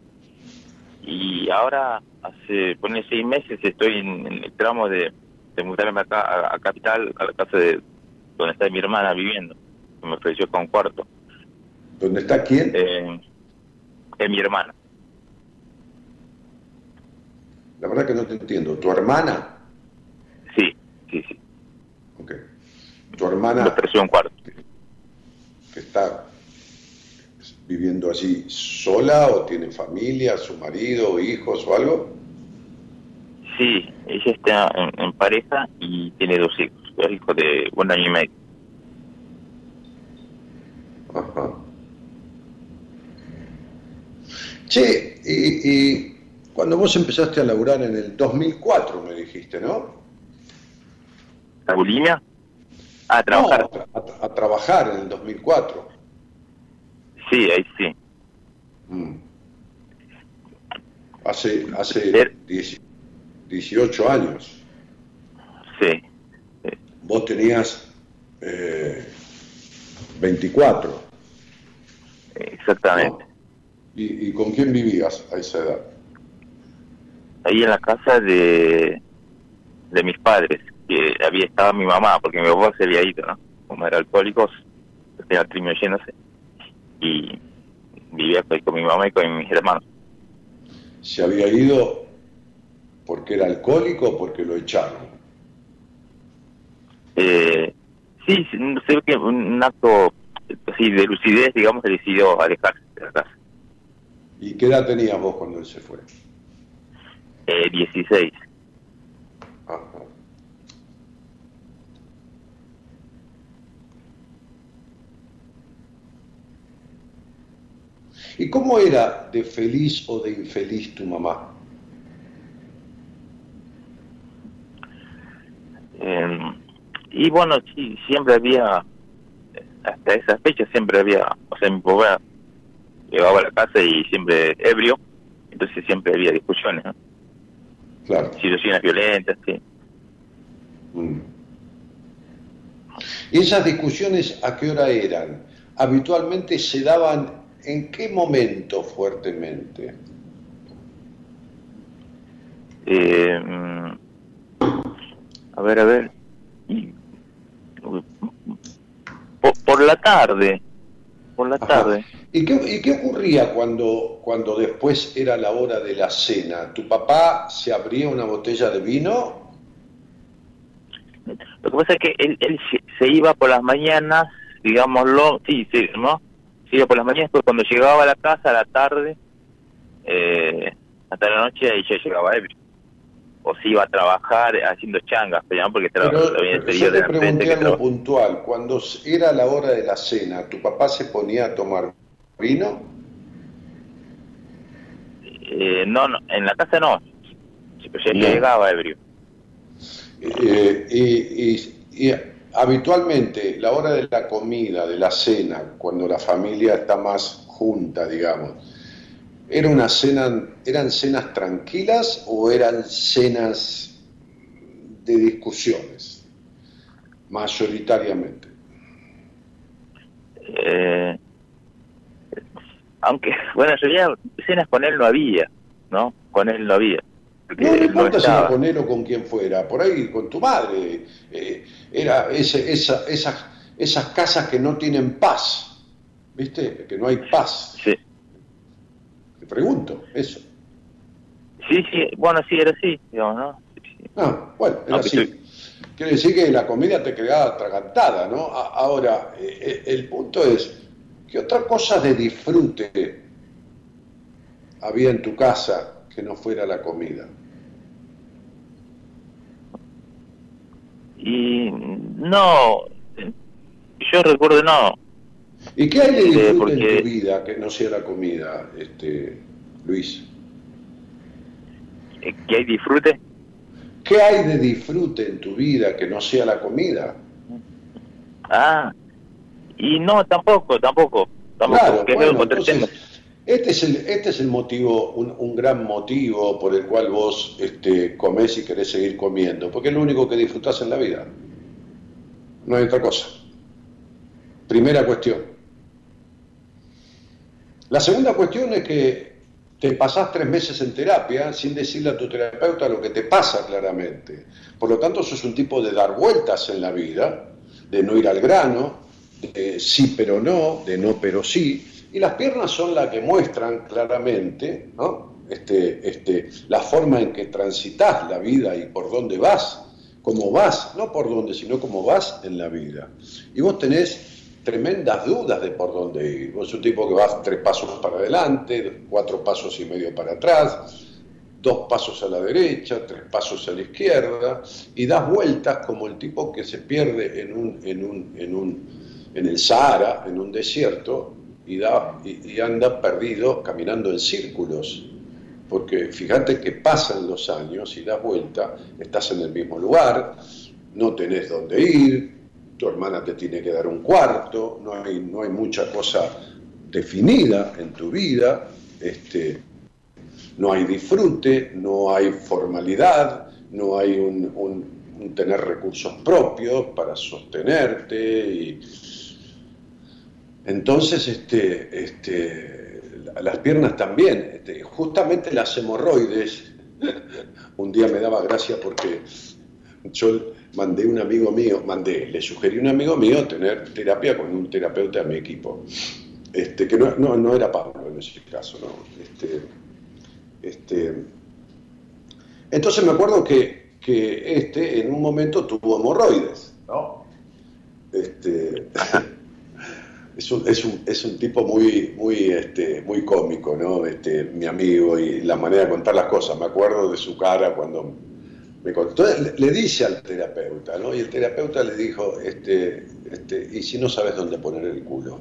y ahora hace pone seis meses estoy en, el tramo de, de mudarme acá a, Capital, a la casa de donde está mi hermana viviendo, que me ofreció con un cuarto. ¿Dónde está quién? Eh, es mi hermana. La verdad que no te entiendo. ¿Tu hermana? Sí, sí, sí. Ok. ¿Tu hermana? Un cuarto. Que está viviendo allí sola o tiene familia, su marido, hijos o algo? Sí, ella está en, pareja y tiene dos hijos, dos hijos de un año y medio. Ajá. Che, y, cuando vos empezaste a laburar en el 2004, me dijiste, ¿no? ¿La bulimia? A trabajar. a, trabajar en el 2004. Sí, ahí sí. Mm. Hace, hace 18 años. Sí. Vos tenías eh, 24. Exactamente. ¿Y, con quién vivías a esa edad? Ahí en la casa de, de mis padres, que había estado mi mamá, porque mi papá se había ido, ¿no? Como era alcohólico, tenía trimio yéndose, y vivía con mi mamá y con mis hermanos. ¿Se había ido porque era alcohólico o porque lo echaron? Eh, sí, sé que un acto así de lucidez, digamos, decidió alejarse de la casa. ¿Y qué edad tenías vos cuando él se fue? Eh, 16. Ajá. ¿Y cómo era de feliz o de infeliz tu mamá? Em, y bueno, sí, siempre había, hasta esa fecha siempre había, o sea, mi papá llegaba a la casa y siempre ebrio, entonces siempre había discusiones, ¿no? Claro. Situaciones violentas, sí. Mm. ¿Y esas discusiones a qué hora eran? Habitualmente se daban ¿En qué momento fuertemente? Eh, a ver, a ver. Por, la tarde. Por la tarde. ¿Y qué, ¿Y qué, ocurría cuando, cuando después era la hora de la cena? ¿Tu papá se abría una botella de vino? Lo que pasa es que él, él se iba por las mañanas, digámoslo, sí, sí, ¿no? iba por las mañanas, pues cuando llegaba a la casa a la tarde, eh, hasta la noche, ahí ya llegaba ebrio. O si iba a trabajar haciendo changas, porque trabajaba en el periodo de pregunté algo puntual. Cuando era la hora de la cena, ¿tu papá se ponía a tomar vino? Eh, no, no, en la casa no. pero ya llegaba ebrio. Eh, y, y habitualmente la hora de la comida, de la cena, cuando la familia está más junta, digamos, ¿era una cena, eran cenas tranquilas o eran cenas de discusiones? Mayoritariamente. Eh, aunque, bueno, yo cenas con él no había, ¿no? Con él no había. No, no importa si era con él o con quien fuera, por ahí con tu madre. Eh, era ese, esa, esas, esas casas que no tienen paz, ¿viste? Que no hay paz. Sí. Te pregunto, eso. Sí, sí, bueno, sí, era así, digamos, ¿no? Ah, bueno, era así. Quiere decir que la comida te quedaba atragantada, ¿no? Ahora, eh, eh, el punto es, ¿qué otra cosa de disfrute había en tu casa que no fuera la comida. Y no, yo recuerdo no. ¿Y qué hay de disfrute en tu vida que no sea la comida, este, Luis? ¿Qué hay disfrute? ¿Qué hay de disfrute en tu vida que no sea la comida? Ah, y no, tampoco, tampoco. tampoco claro, este es el, este es el motivo, un, gran motivo por el cual vos este, comés y querés seguir comiendo, porque es lo único que disfrutás en la vida. No hay otra cosa. Primera cuestión. La segunda cuestión es que te pasás tres meses en terapia sin decirle a tu terapeuta lo que te pasa claramente. Por lo tanto, sos un tipo de dar vueltas en la vida, de no ir al grano, de sí pero no, de no pero sí, y las piernas son las que muestran claramente, ¿no? este, este, la forma en que transitas la vida y por dónde vas, cómo vas, no por dónde, sino cómo vas en la vida. Y vos tenés tremendas dudas de por dónde ir. Vos un tipo que vas tres pasos para adelante, cuatro pasos y medio para atrás, dos pasos a la derecha, tres pasos a la izquierda, y das vueltas como el tipo que se pierde en, un, en, un, en, un, en el Sahara, en un desierto, y, da, y, anda perdido caminando en círculos. Porque fíjate que pasan los años y das vuelta, estás en el mismo lugar, no tenés dónde ir, tu hermana te tiene que dar un cuarto, no hay, no hay mucha cosa definida en tu vida, este, no hay disfrute, no hay formalidad, no hay un, tener recursos propios para sostenerte. Y... Entonces, este, este, las piernas también, este, justamente las hemorroides, un día me daba gracia porque yo mandé un amigo mío, mandé, le sugerí a un amigo mío tener terapia con un terapeuta de mi equipo, este, que no, no, no era Pablo en ese caso, ¿no? Este, este, entonces me acuerdo que, este en un momento tuvo hemorroides, ¿no? Este, es, un, es, un, es, un, tipo muy, muy, este, muy cómico, ¿no? Este, mi amigo y la manera de contar las cosas. Me acuerdo de su cara cuando me contó. Le, dice al terapeuta, ¿no? Y el terapeuta le dijo, este, este, ¿y si no sabes dónde poner el culo?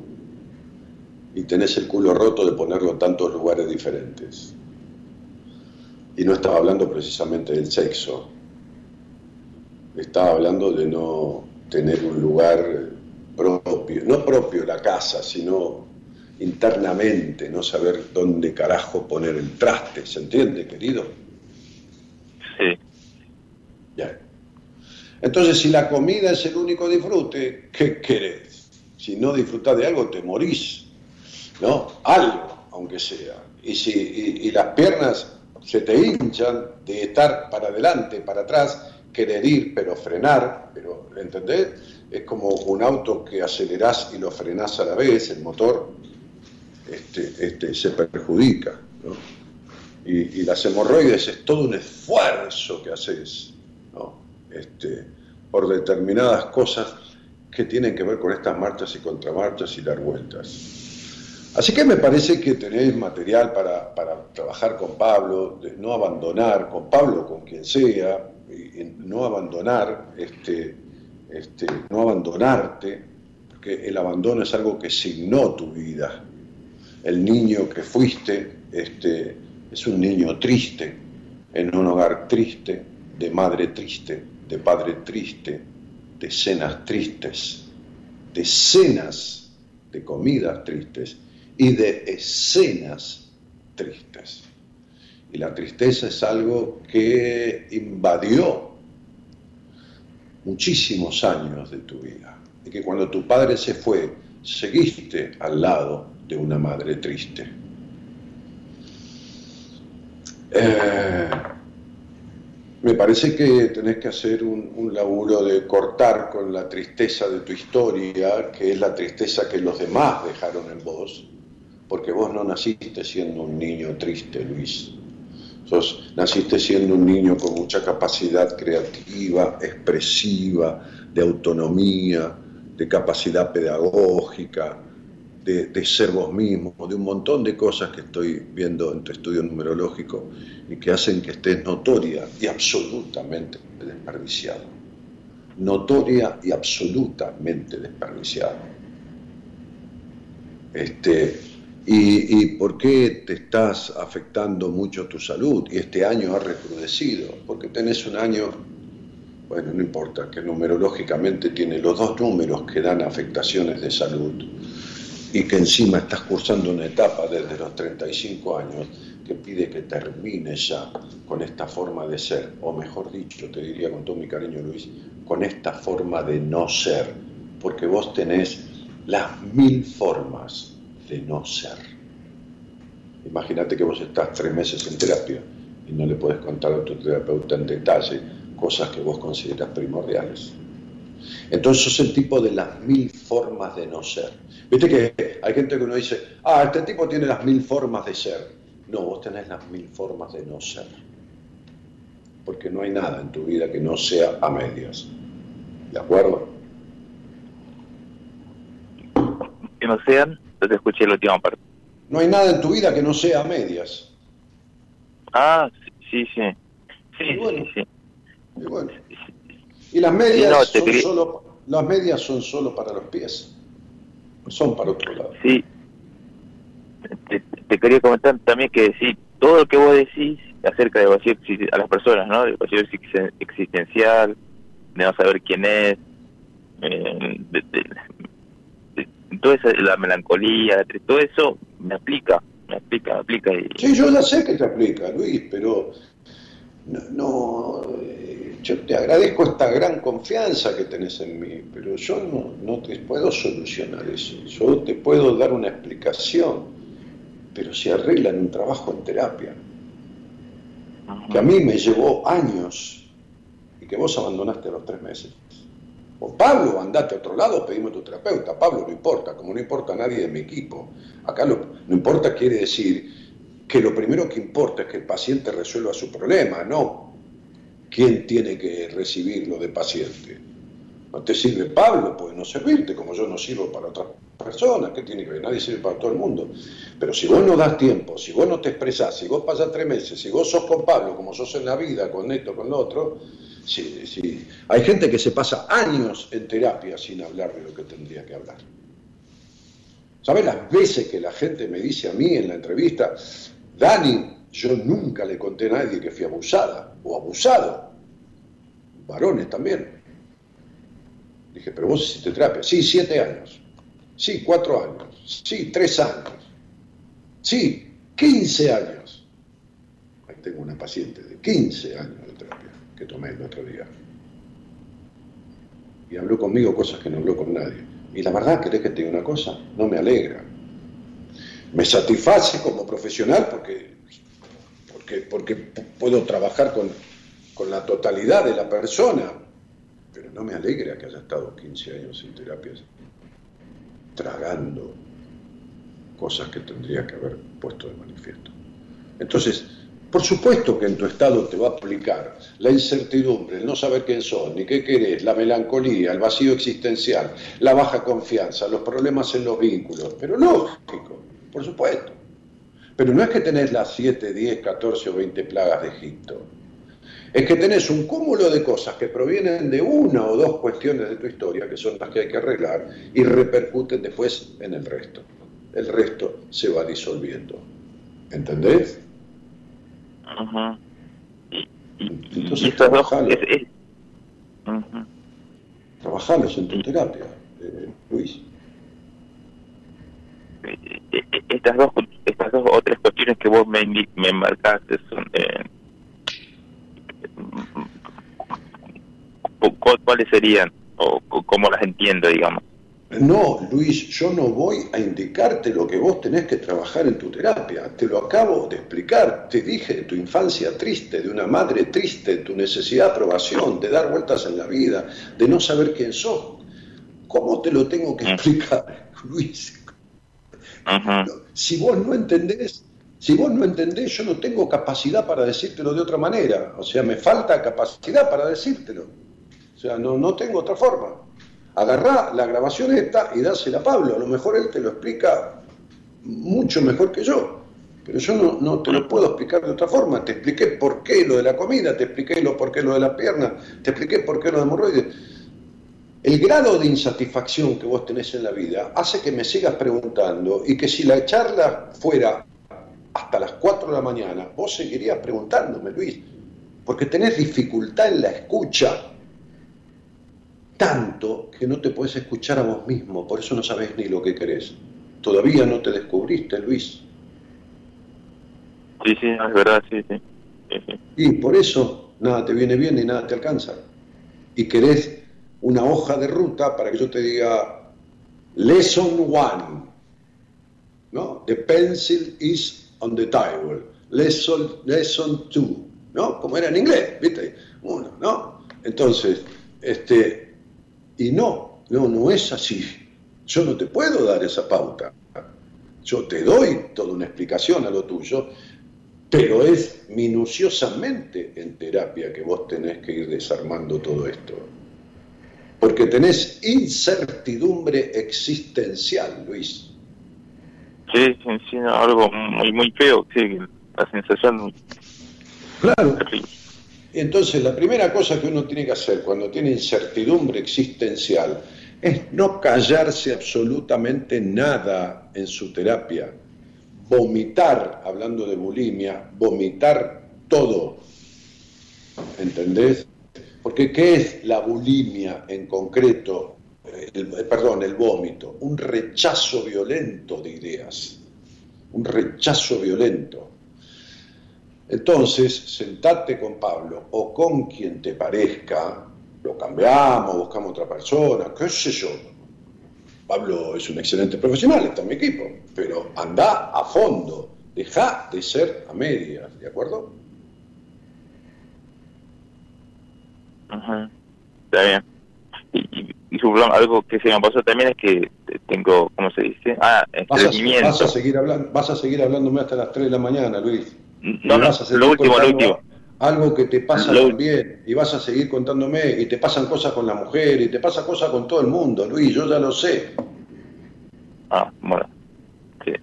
Y tenés el culo roto de ponerlo en tantos lugares diferentes. Y no estaba hablando precisamente del sexo, estaba hablando de no tener un lugar propio, no propio la casa, sino internamente, no saber dónde carajo poner el traste, ¿se entiende, querido? Sí. Ya. Entonces, si la comida es el único disfrute, ¿qué querés? Si no disfrutás de algo, te morís, ¿no? Algo, aunque sea. Y, si, y las piernas se te hinchan de estar para adelante, para atrás, querer ir, pero frenar, pero, ¿entendés? Es como un auto que acelerás y lo frenás a la vez, el motor este, este, se perjudica. Y, las hemorroides es todo un esfuerzo que haces este, por determinadas cosas que tienen que ver con estas marchas y contramarchas y dar vueltas. Así que me parece que tenéis material para, trabajar con Pablo, no abandonar, con Pablo, con quien sea, no abandonar, este, este, no abandonarte, porque el abandono es algo que signó tu vida. El niño que fuiste este, es un niño triste, en un hogar triste, de madre triste, de padre triste, de cenas tristes, de cenas de comidas tristes y de escenas tristes. Y la tristeza es algo que invadió muchísimos años de tu vida. Y que cuando tu padre se fue, seguiste al lado de una madre triste. Eh, me parece que tenés que hacer un, un, laburo de cortar con la tristeza de tu historia, que es la tristeza que los demás dejaron en vos, porque vos no naciste siendo un niño triste, Luis. Sos, naciste siendo un niño con mucha capacidad creativa, expresiva, de autonomía, de capacidad pedagógica, de, de, ser vos mismo, de un montón de cosas que estoy viendo en tu estudio numerológico y que hacen que estés notoria y absolutamente desperdiciado. Notoria y absolutamente desperdiciado. Este, ¿Y, por qué te estás afectando mucho tu salud? Y este año ha recrudecido, porque tenés un año, bueno, no importa, que numerológicamente tiene los dos números que dan afectaciones de salud y que encima estás cursando una etapa desde los 35 años que pide que termines ya con esta forma de ser, o mejor dicho, te diría con todo mi cariño Luis, con esta forma de no ser, porque vos tenés las mil formas de no ser. Imagínate que vos estás tres meses en terapia y no le puedes contar a tu terapeuta en detalle cosas que vos consideras primordiales. Entonces sos el tipo de las mil formas de no ser. Viste que hay gente que uno dice, ah, este tipo tiene las mil formas de ser. No, vos tenés las mil formas de no ser. Porque no hay nada en tu vida que no sea a medias. ¿De acuerdo? Que no sean, te escuché la última parte. No hay nada en tu vida que no sea a medias. Ah, sí, sí. Sí, Y bueno. sí, sí. Y bueno. Y las medias, No, son quería- solo, las medias son solo para los pies. No son para otro lado. Sí. Te, te quería comentar también que sí, todo lo que vos decís acerca de vacío a las personas, ¿no? Del vacío existen- existencial, de no saber quién es, eh, de, de- de- toda esa, la melancolía, todo eso me aplica, me aplica, me aplica. Y, Sí, yo ya sé que te aplica, Luis, pero no, no, eh, yo te agradezco esta gran confianza que tenés en mí, pero yo no, no te puedo solucionar eso. Yo te puedo dar una explicación, pero se arregla en un trabajo en terapia, que a mí me llevó años y que vos abandonaste a los tres meses. O Pablo, andate a otro lado, pedimos a tu terapeuta. Pablo, no importa, como no importa a nadie de mi equipo. Acá lo, no importa quiere decir que lo primero que importa es que el paciente resuelva su problema, no quién tiene que recibirlo de paciente. No te sirve Pablo, puede no servirte, como yo no sirvo para otras personas, ¿qué tiene que ver? Nadie sirve para todo el mundo. Pero si vos no das tiempo, si vos no te expresás, si vos pasas tres meses, si vos sos con Pablo, como sos en la vida, con esto, con lo otro, sí, sí. hay gente que se pasa años en terapia sin hablar de lo que tendría que hablar. ¿Sabes las veces que la gente me dice a mí en la entrevista, Dani, yo nunca le conté a nadie que fui abusada o abusado? Varones también. Dije, pero vos hiciste terapia. Sí, siete años. Sí, cuatro años. Sí, tres años. Sí, quince años. Ahí tengo una paciente de 15 años que tomé el otro día. Y habló conmigo cosas que no habló con nadie. Y la verdad, ¿querés que te diga una cosa? No me alegra. Me satisface como profesional porque, porque, porque puedo trabajar con, con la totalidad de la persona, pero no me alegra que haya estado 15 años sin terapias, tragando cosas que tendría que haber puesto de manifiesto. Entonces, por supuesto que en tu estado te va a aplicar la incertidumbre, el no saber quién sos, ni qué querés, la melancolía, el vacío existencial, la baja confianza, los problemas en los vínculos, pero lógico, por supuesto. Pero no es que tenés las 7, 10, 14 o 20 plagas de Egipto. Es que tenés un cúmulo de cosas que provienen de una o dos cuestiones de tu historia, que son las que hay que arreglar, y repercuten después en el resto. El resto se va disolviendo. ¿Entendés? Ujú. Y, y, y Entonces, esas dos... trabajalo. es- es- Ujú. Trabajalos en tu terapia, eh, Luis. Eh, eh, estas dos estas dos o tres cuestiones que vos me, me marcaste son eh, cu- cu- cuáles serían o cómo las entiendo digamos No, Luis, yo no voy a indicarte lo que vos tenés que trabajar en tu terapia. Te lo acabo de explicar. Te dije de tu infancia triste, de una madre triste, tu necesidad de aprobación, de dar vueltas en la vida, de no saber quién sos. ¿Cómo te lo tengo que Mm. explicar, Luis? Si vos no entendés, si vos no entendés, yo no tengo capacidad para decírtelo de otra manera. O sea, me falta capacidad para decírtelo. O sea, no, no tengo otra forma. Agarrá la grabación esta y dásela a Pablo. A lo mejor él te lo explica mucho mejor que yo. Pero yo no, no te lo puedo explicar de otra forma. Te expliqué por qué lo de la comida, te expliqué lo por qué lo de la pierna, te expliqué por qué lo de hemorroides. El grado de insatisfacción que vos tenés en la vida hace que me sigas preguntando y que si la charla fuera hasta las 4 de la mañana, vos seguirías preguntándome, Luis, porque tenés dificultad en la escucha, tanto que no te puedes escuchar a vos mismo, por eso no sabés ni lo que querés. Todavía no te descubriste, Luis. sí sí es verdad sí sí, sí, sí. Y por eso nada te viene bien y nada te alcanza. Y querés una hoja de ruta para que yo te diga, lesson one, ¿no? The pencil is on the table. Lesson, lesson two, ¿no? Como era en inglés, ¿viste? Uno, ¿no? Entonces, este, y no, no, no es así. Yo no te puedo dar esa pauta. Yo te doy toda una explicación a lo tuyo, Pero es minuciosamente en terapia que vos tenés que ir desarmando todo esto. Porque tenés incertidumbre existencial, Luis. Sí, sí, algo muy, muy feo, sí, la sensación. Claro. Entonces, la primera cosa que uno tiene que hacer cuando tiene incertidumbre existencial es no callarse absolutamente nada en su terapia vomitar, hablando de bulimia, vomitar todo. ¿Entendés? Porque ¿qué es la bulimia en concreto? Perdón, el vómito. Un rechazo violento de ideas. Un rechazo violento. Entonces, sentate con Pablo o con quien te parezca, lo cambiamos, buscamos otra persona, qué sé yo, Pablo es un excelente profesional, está en mi equipo, pero anda a fondo, deja de ser a medias, ¿de acuerdo? Ajá, está bien. Y, y, algo que se me pasó también es que tengo, ¿cómo se dice? Ah, estreñimiento. Vas a, seguir hablando, vas a seguir hablándome hasta las 3 de la mañana, Luis. No, no, lo último, lo último algo que te pasa también y vas a seguir contándome y te pasan cosas con la mujer y te pasa cosas con todo el mundo, Luis, yo ya lo sé. Ah, bueno.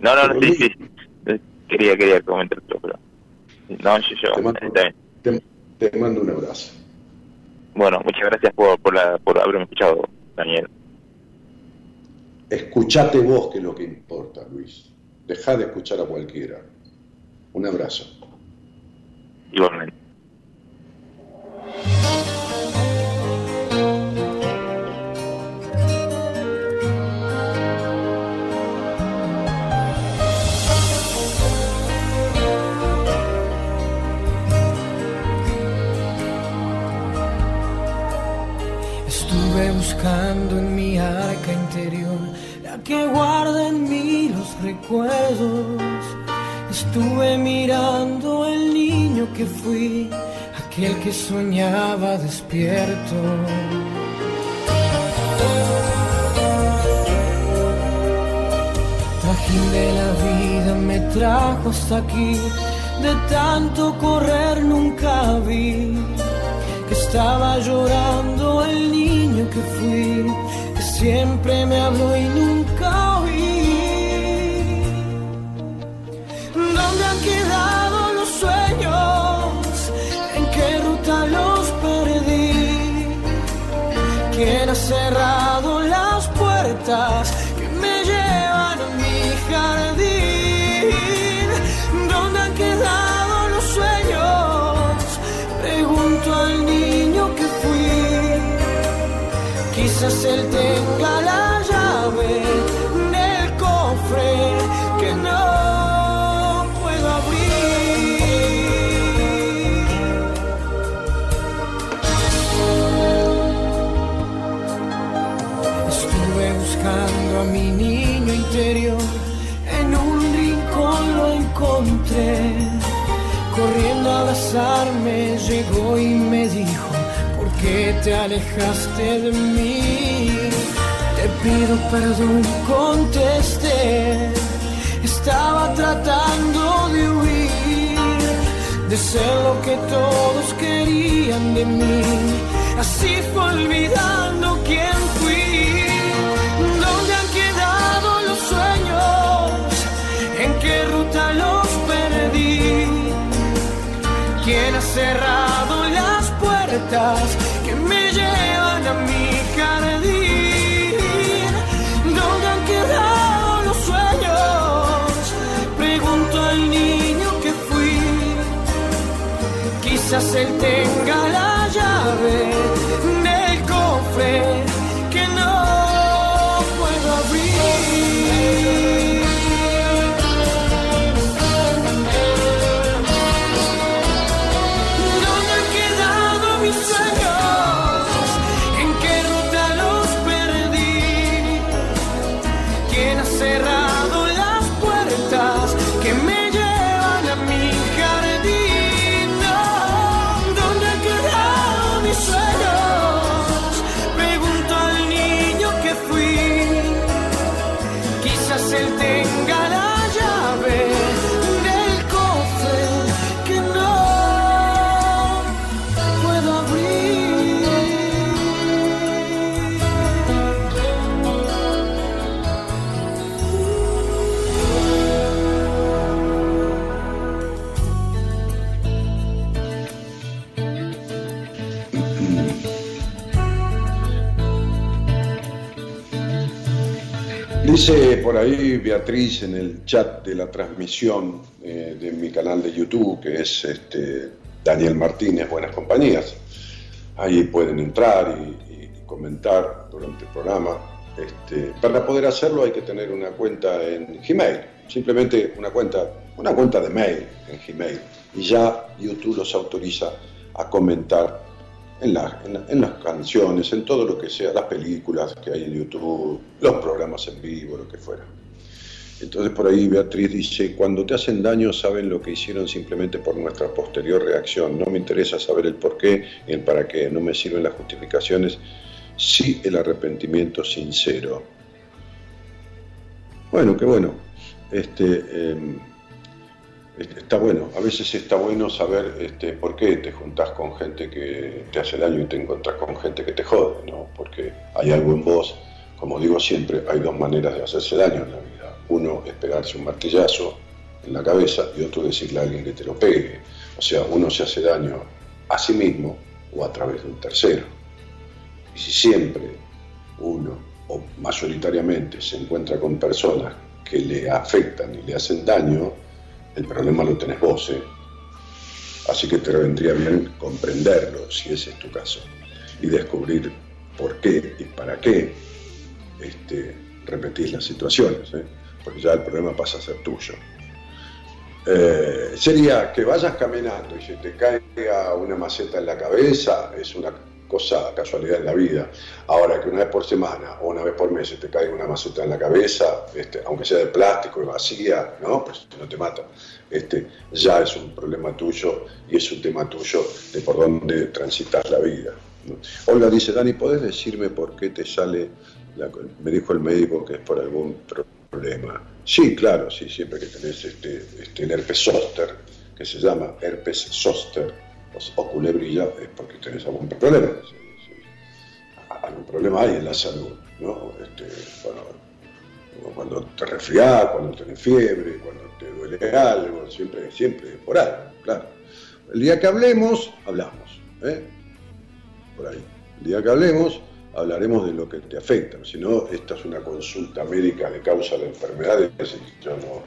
No, no, no, sí, sí. Quería, quería comentarlo, pero... No, yo, yo te, mando, te, mando un abrazo. Bueno, muchas gracias por, por, la, por haberme escuchado, Daniel. Escuchate vos, que es lo que importa, Luis. Deja de escuchar a cualquiera. Un abrazo. Igualmente. Aquel que soñaba despierto. Trajín de la vida me trajo hasta aquí, de tanto correr nunca vi que estaba llorando el niño que fui, que siempre me habló y nunca te alejaste de mí? Te pido perdón, contesté. Estaba tratando de huir, de ser lo que todos querían de mí. Así fue olvidando quién fui. ¿Dónde han quedado los sueños? ¿En qué ruta los perdí? ¿Quién ha cerrado las puertas él tenga la Dice por ahí Beatriz en el chat de la transmisión eh, de mi canal de YouTube, que es este, Daniel Martínez, Buenas Compañías. Ahí pueden entrar y, comentar durante el programa. Este, para poder hacerlo hay que tener una cuenta en Gmail, simplemente una cuenta, una cuenta de mail en Gmail. Y ya YouTube los autoriza a comentar en, en, las canciones, en todo lo que sea, las películas que hay en YouTube, los programas en vivo, lo que fuera. Entonces por ahí Beatriz dice, cuando te hacen daño saben lo que hicieron simplemente por nuestra posterior reacción. No me interesa saber el por qué el para qué. No me sirven las justificaciones, sí el arrepentimiento sincero. Bueno, qué bueno. Este, está bueno, a veces está bueno saber este, por qué te juntás con gente que te hace daño y te encontrás con gente que te jode, ¿no? Porque hay algo en vos, como digo siempre, hay dos maneras de hacerse daño en la vida. Uno es pegarse un martillazo en la cabeza y otro decirle a alguien que te lo pegue. O sea, uno se hace daño a sí mismo o a través de un tercero. Y si siempre uno, o mayoritariamente, se encuentra con personas que le afectan y le hacen daño, el problema lo tenés vos, ¿eh? Así que te vendría bien comprenderlo, si ese es tu caso, y descubrir por qué y para qué este, repetís las situaciones, ¿eh? porque ya el problema pasa a ser tuyo. Eh, sería que vayas caminando y se te caiga una maceta en la cabeza, es una cosa, casualidad en la vida. Ahora que una vez por semana o una vez por mes te caiga una maceta en la cabeza, este, aunque sea de plástico y vacía, ¿no? Pues no te mata. Este, ya es un problema tuyo y es un tema tuyo de por dónde transitas la vida. Olga dice, Dani, ¿podés decirme por qué te sale, me dijo el médico que es por algún problema? Sí, claro, sí, siempre que tenés este, este, el herpes zóster, que se llama herpes zóster, o culebrilla es porque tenés algún problema. Algún problema hay en la salud, ¿no? Este, cuando te resfriás, cuando tenés fiebre, cuando te duele algo, siempre, siempre por algo, claro. El día que hablemos, hablamos, ¿eh? Por ahí. El día que hablemos, hablaremos de lo que te afecta. Si no, esta es una consulta médica de causa de enfermedades y yo no,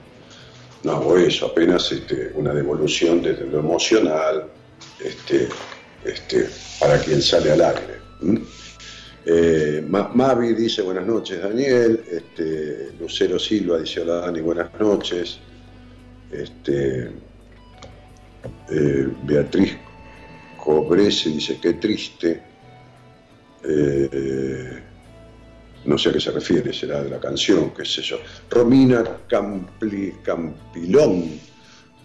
no hago eso, apenas este, una devolución desde lo emocional, este, este, para quien sale al aire. Eh, Mavi dice buenas noches Daniel, este, Lucero Silva dice hola Dani, buenas noches. Este, eh, Beatriz Cobrese dice qué triste. Eh, no sé a qué se refiere, será de la canción, qué sé yo. Romina Campilón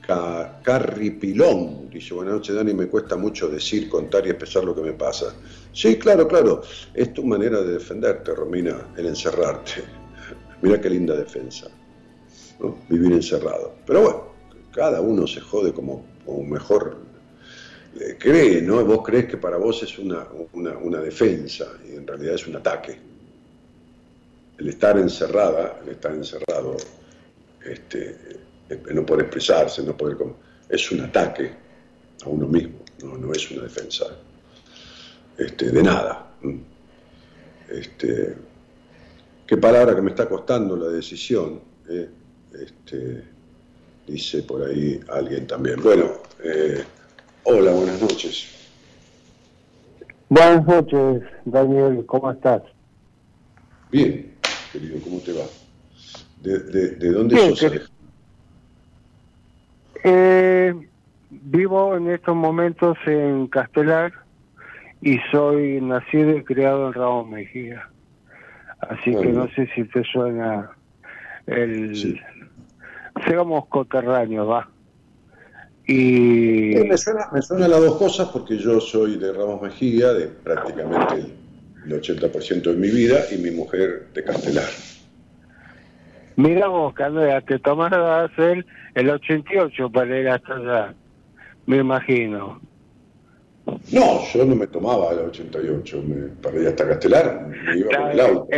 Carripilón. Dice, buenas noches Dani, me cuesta mucho decir, contar y expresar lo que me pasa. Sí, claro, claro. Es tu manera de defenderte, Romina, el encerrarte. Mira qué linda defensa. Vivir encerrado. Pero bueno, cada uno se jode como, mejor cree, ¿no? Vos crees que para vos es una, una, defensa y en realidad es un ataque. El estar encerrada, el estar encerrado, este, no poder expresarse, no poder... Es un ataque a uno mismo, no, es una defensa este, de nada. Este, qué palabra que me está costando la decisión, eh, este, dice por ahí alguien también. Bueno, eh, hola, buenas noches. Buenas noches, Daniel, ¿cómo estás? Bien, querido, ¿cómo te va? ¿De, de, dónde sos? Eh, vivo en estos momentos en Castelar y soy nacido y criado en Ramón Mejía. Así que no sé si te suena el... Sí. Seamos coterráneos, va. Y... me, suena, me suena las dos cosas porque yo soy de Ramos Mejía, de prácticamente el, 80% de mi vida, y mi mujer de Castelar. Mira vos, Candela, te a hacer el 88 para ir hasta allá, me imagino. No, yo no me tomaba el 88, me, para ir hasta Castelar, me iba con el auto.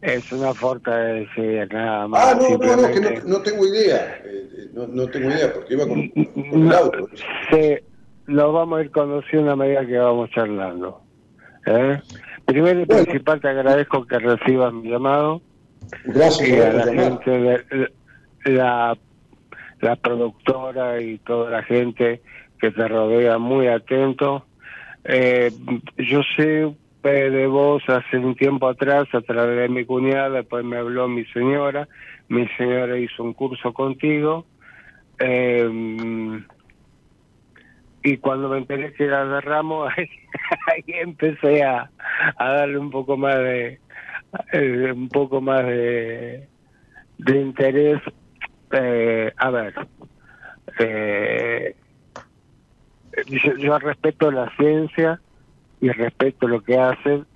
Es una forma de decir nada más. Ah, no, no, no, que no, tengo idea, eh, eh, no, no, tengo idea, porque iba con, el auto. Sí, lo vamos a ir conociendo a medida que vamos charlando. ¿eh? Primero y principal te agradezco que recibas mi llamado Gracias y a la gente de la, la productora y toda la gente que te rodea muy atento. Eh, yo sé de vos hace un tiempo atrás a través de mi cuñada, después me habló mi señora, mi señora hizo un curso contigo. Eh, y cuando me enteré que era de Ramos, ahí, empecé a, darle un poco más de eh, un poco más de, interés. Eh, a ver, eh, yo, respeto la ciencia y respeto lo que hacen.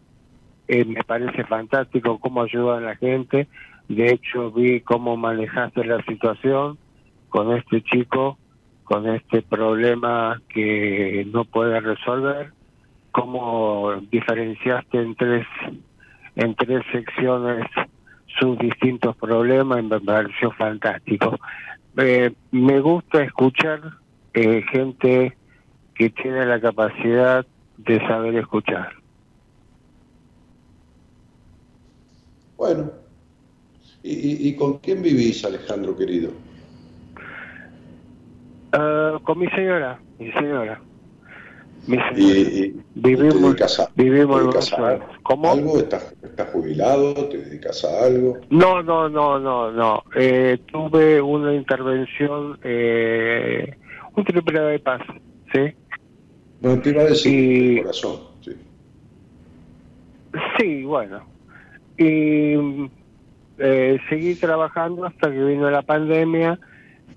me parece fantástico cómo ayudan a la gente. De hecho, vi cómo manejaste la situación con este chico con este problema que no puede resolver, cómo diferenciaste en tres, en tres secciones sus distintos problemas, me pareció fantástico. Eh, me gusta escuchar eh, gente que tiene la capacidad de saber escuchar. Bueno, ¿y, y con quién vivís, Alejandro querido? Uh, con mi señora, mi señora. Mi señora. Y, vivimos, vivimos ¿Cómo? ¿Algo? ¿Estás, jubilado? ¿Te dedicas a algo? No, no, no, no, no. Eh, tuve una intervención, eh, un triple de paz, ¿sí? No, te iba a decir, y... corazón, sí. Sí, bueno. Y eh, seguí trabajando hasta que vino la pandemia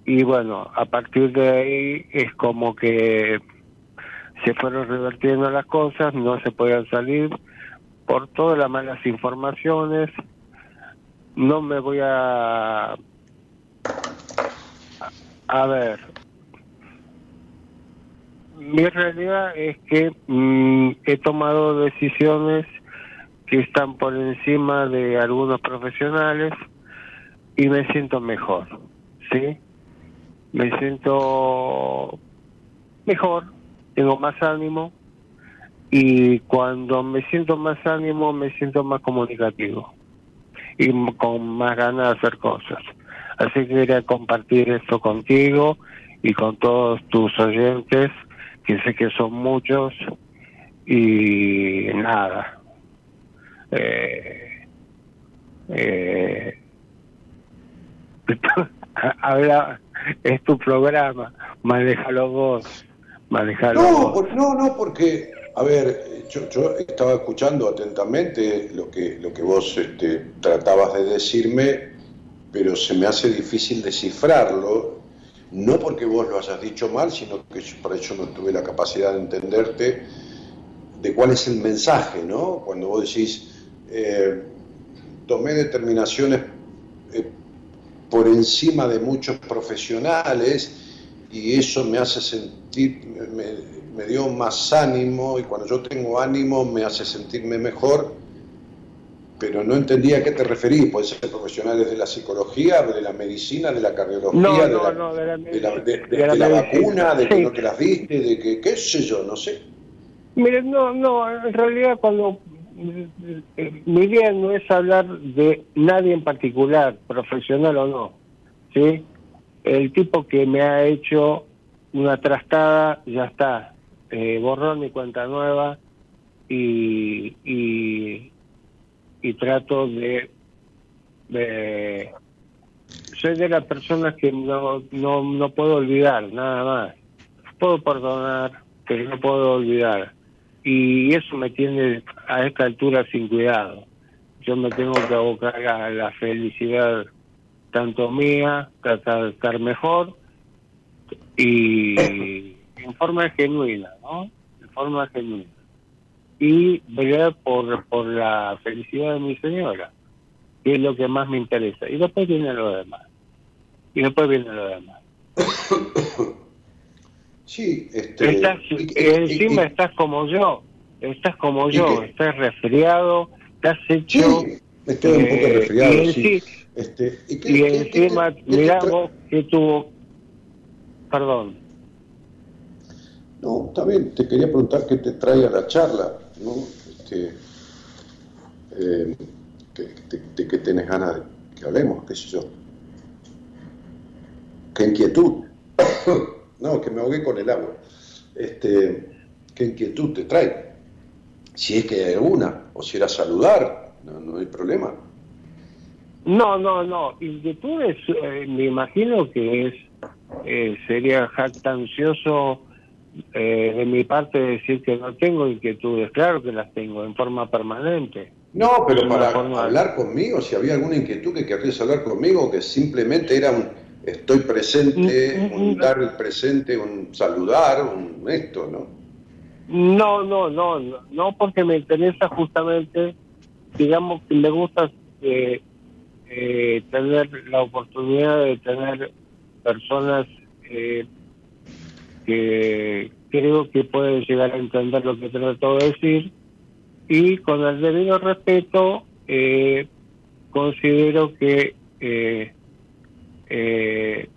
y bueno, a partir de ahí es como que se fueron revertiendo las cosas, no se podían salir por todas las malas informaciones. No me voy a... A ver, mi realidad es que mm, he tomado decisiones que están por encima de algunos profesionales y me siento mejor, ¿sí? me siento mejor, tengo más ánimo y cuando me siento más ánimo me siento más comunicativo y con más ganas de hacer cosas. Así que quería compartir esto contigo y con todos tus oyentes, que sé que son muchos, y nada. Eh, eh, habla, es tu programa, manejalo vos, manejalo no, vos. no, no, porque, a ver, yo, yo, estaba escuchando atentamente lo que, lo que vos este, tratabas de decirme, pero se me hace difícil descifrarlo, no porque vos lo hayas dicho mal, sino que yo, por eso no tuve la capacidad de entenderte de cuál es el mensaje, ¿no? Cuando vos decís, eh, tomé determinaciones eh, por encima de muchos profesionales y eso me hace sentir, me, dio más ánimo y cuando yo tengo ánimo me hace sentirme mejor, pero no entendía a qué te referís, puede ser profesionales de la psicología, de la medicina, de la cardiología, de, la, vacuna, de que no te las viste, de que qué sé yo, no sé. Mire, no, no, en realidad cuando mi idea no es hablar de nadie en particular, profesional o no, ¿sí? El tipo que me ha hecho una trastada, ya está, eh, borrón y cuenta nueva y, y, y trato de, de... Soy de las personas que no, no, no puedo olvidar, nada más. Puedo perdonar, pero no puedo olvidar y eso me tiene a esta altura sin cuidado. Yo me tengo que abocar a la felicidad tanto mía, tratar de estar mejor y en forma genuina, ¿no? En forma genuina. Y velar por, por la felicidad de mi señora, que es lo que más me interesa. Y después viene lo demás. Y después viene lo demás. Sí, este, encima estás como yo, estás como yo, estás resfriado, estás hecho... Sí, estoy un poco eh, resfriado, y sí. Este, ¿y, encima, mirá vos que tuvo... Perdón. No, está bien, te quería preguntar qué te trae a la charla, ¿no? Este, eh, de, que tenés ganas de que hablemos, qué sé yo. ¿Qué inquietud? no, que me ahogué con el agua. Este, ¿Qué inquietud te trae? Si es que hay alguna, o si era saludar, no, no hay problema. No, no, no. Inquietudes, eh, me imagino que es eh, sería jactancioso eh, de mi parte decir que no tengo inquietudes. Claro que las tengo en forma permanente. No, pero para hablar conmigo, si había alguna inquietud que querrías hablar conmigo, que simplemente era un estoy presente, mm, mm, un mm. dar el presente, un saludar, un esto, ¿no? No, no, no, no, porque me interesa justamente, digamos que me gusta eh, eh, tener la oportunidad de tener personas eh, que creo que pueden llegar a entender lo que trato de decir. Y con el debido respeto eh, considero que eh, eh,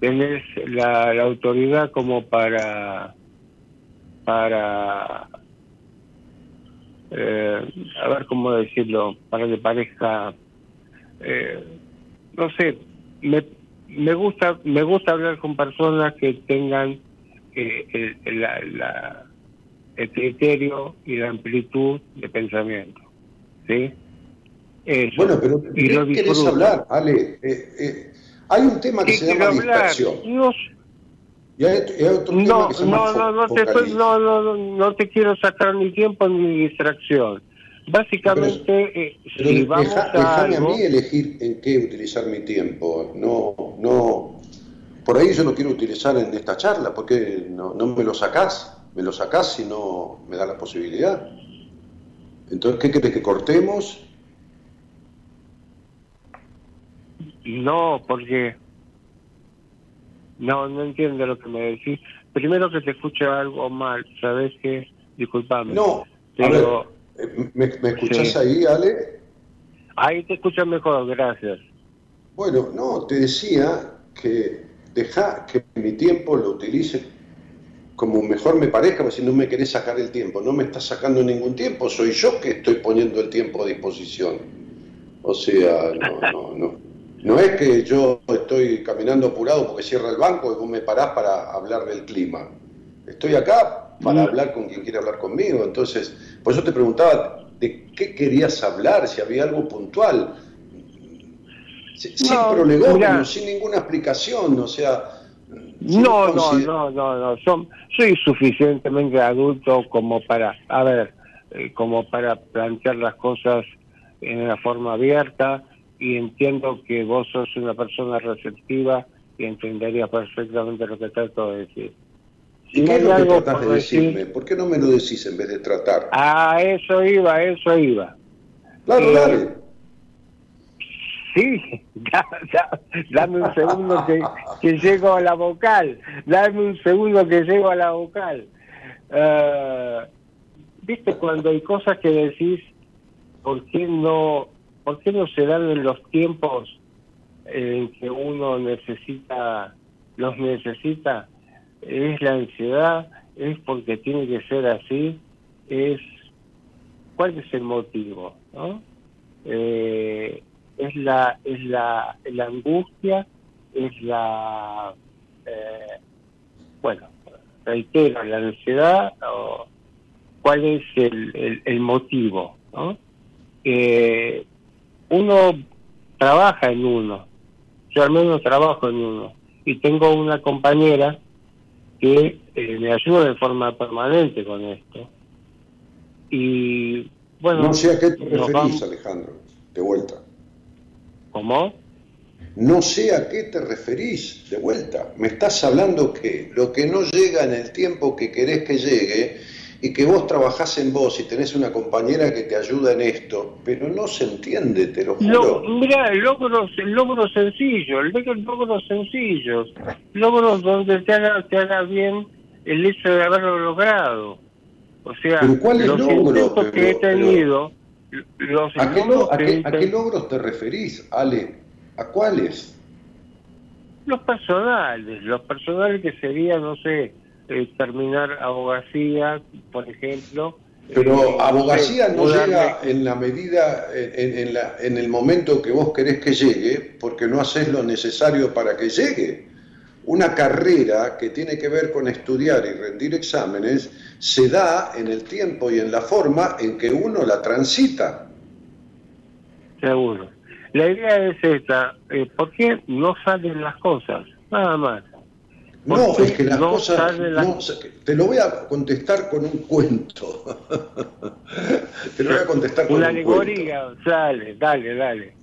tenés la, autoridad como para para eh, a ver cómo decirlo para que parezca no sé me, me gusta me gusta hablar con personas que tengan el, la el criterio y la amplitud de pensamiento. ¿Sí? Bueno, pero ¿qué querés hablar, Ale? Eh, eh, hay un tema que se llama dispersión. No, y hay, otro tema no, que se llama no, no, te no, no, no, te quiero sacar ni tiempo ni distracción. Básicamente, eh, si vamos a, a mí elegir en qué utilizar mi tiempo. No, no. Por ahí yo no quiero utilizar en esta charla, porque no, no me lo sacás me lo sacás si no me da la posibilidad. Entonces, ¿qué querés que cortemos? No, porque no, no entiendo lo que me decís. Primero que te escucho algo mal, ¿sabes qué? Disculpame. No, pero... Eh, ¿me, me escuchás ahí, Ale? Ahí te escucho mejor, gracias. Bueno, no, te decía que deja que mi tiempo lo utilice como mejor me parezca, porque si no me querés sacar el tiempo, no me estás sacando ningún tiempo, soy yo que estoy poniendo el tiempo a disposición. O sea, no, no, no. No es que yo estoy caminando apurado porque cierra el banco y vos me parás para hablar del clima. Estoy acá para mm. hablar con quien quiere hablar conmigo. Entonces, por eso te preguntaba de qué querías hablar, si había algo puntual. Sin no, sin ninguna explicación, o sea, no, no, no, no, no, Son, soy suficientemente adulto como para, a ver, eh, como para plantear las cosas en una forma abierta y entiendo que vos sos una persona receptiva y entenderías perfectamente lo que trato de decir. ¿Y qué es lo que tratás de decirme? ¿Por qué no me lo decís en vez de tratar? Ah, eso iba, eso iba. Claro, eh, Sí, ya, ya, dame un segundo que, que, llego a la vocal, dame un segundo que llego a la vocal. Eh, Viste, cuando hay cosas que decís, ¿por qué no, por qué no se dan en los tiempos en que uno necesita, los necesita? Es la ansiedad, es porque tiene que ser así, es, ¿cuál es el motivo? ¿no? Eh, es la, es la, la angustia, es la, eh, bueno, reitero, la ansiedad, o cuál es el, el, motivo, ¿no? Eh, uno trabaja en uno, yo al menos trabajo en uno, y tengo una compañera que eh, me ayuda de forma permanente con esto. Y bueno... No sé a qué te referís, Alejandro, de vuelta. ¿Cómo? No sé a qué te referís, de vuelta. Me estás hablando que lo que no llega en el tiempo que querés que llegue y que vos trabajás en vos y tenés una compañera que te ayuda en esto, pero no se entiende, te lo juro. No, mira, logros, logros sencillos, logros sencillos, logros donde te haga, te haga bien el hecho de haberlo logrado. O sea, los logro? que he tenido... ¿A, qué, logros te referís, Ale? ¿A cuáles? Los personales, los personales que sería, no sé, eh, terminar abogacía, por ejemplo, Pero abogacía no llega en la medida, en, la, en, el momento que vos querés que llegue, porque no haces lo necesario para que llegue. Una carrera que tiene que ver con estudiar y rendir exámenes se da en el tiempo y en la forma en que uno la transita. Seguro. La idea es esta, eh, ¿por qué no salen las cosas? Nada más. No, es que las cosas. te lo voy a contestar con un cuento. te lo voy a contestar con Una un alegoría, sale, dale, dale.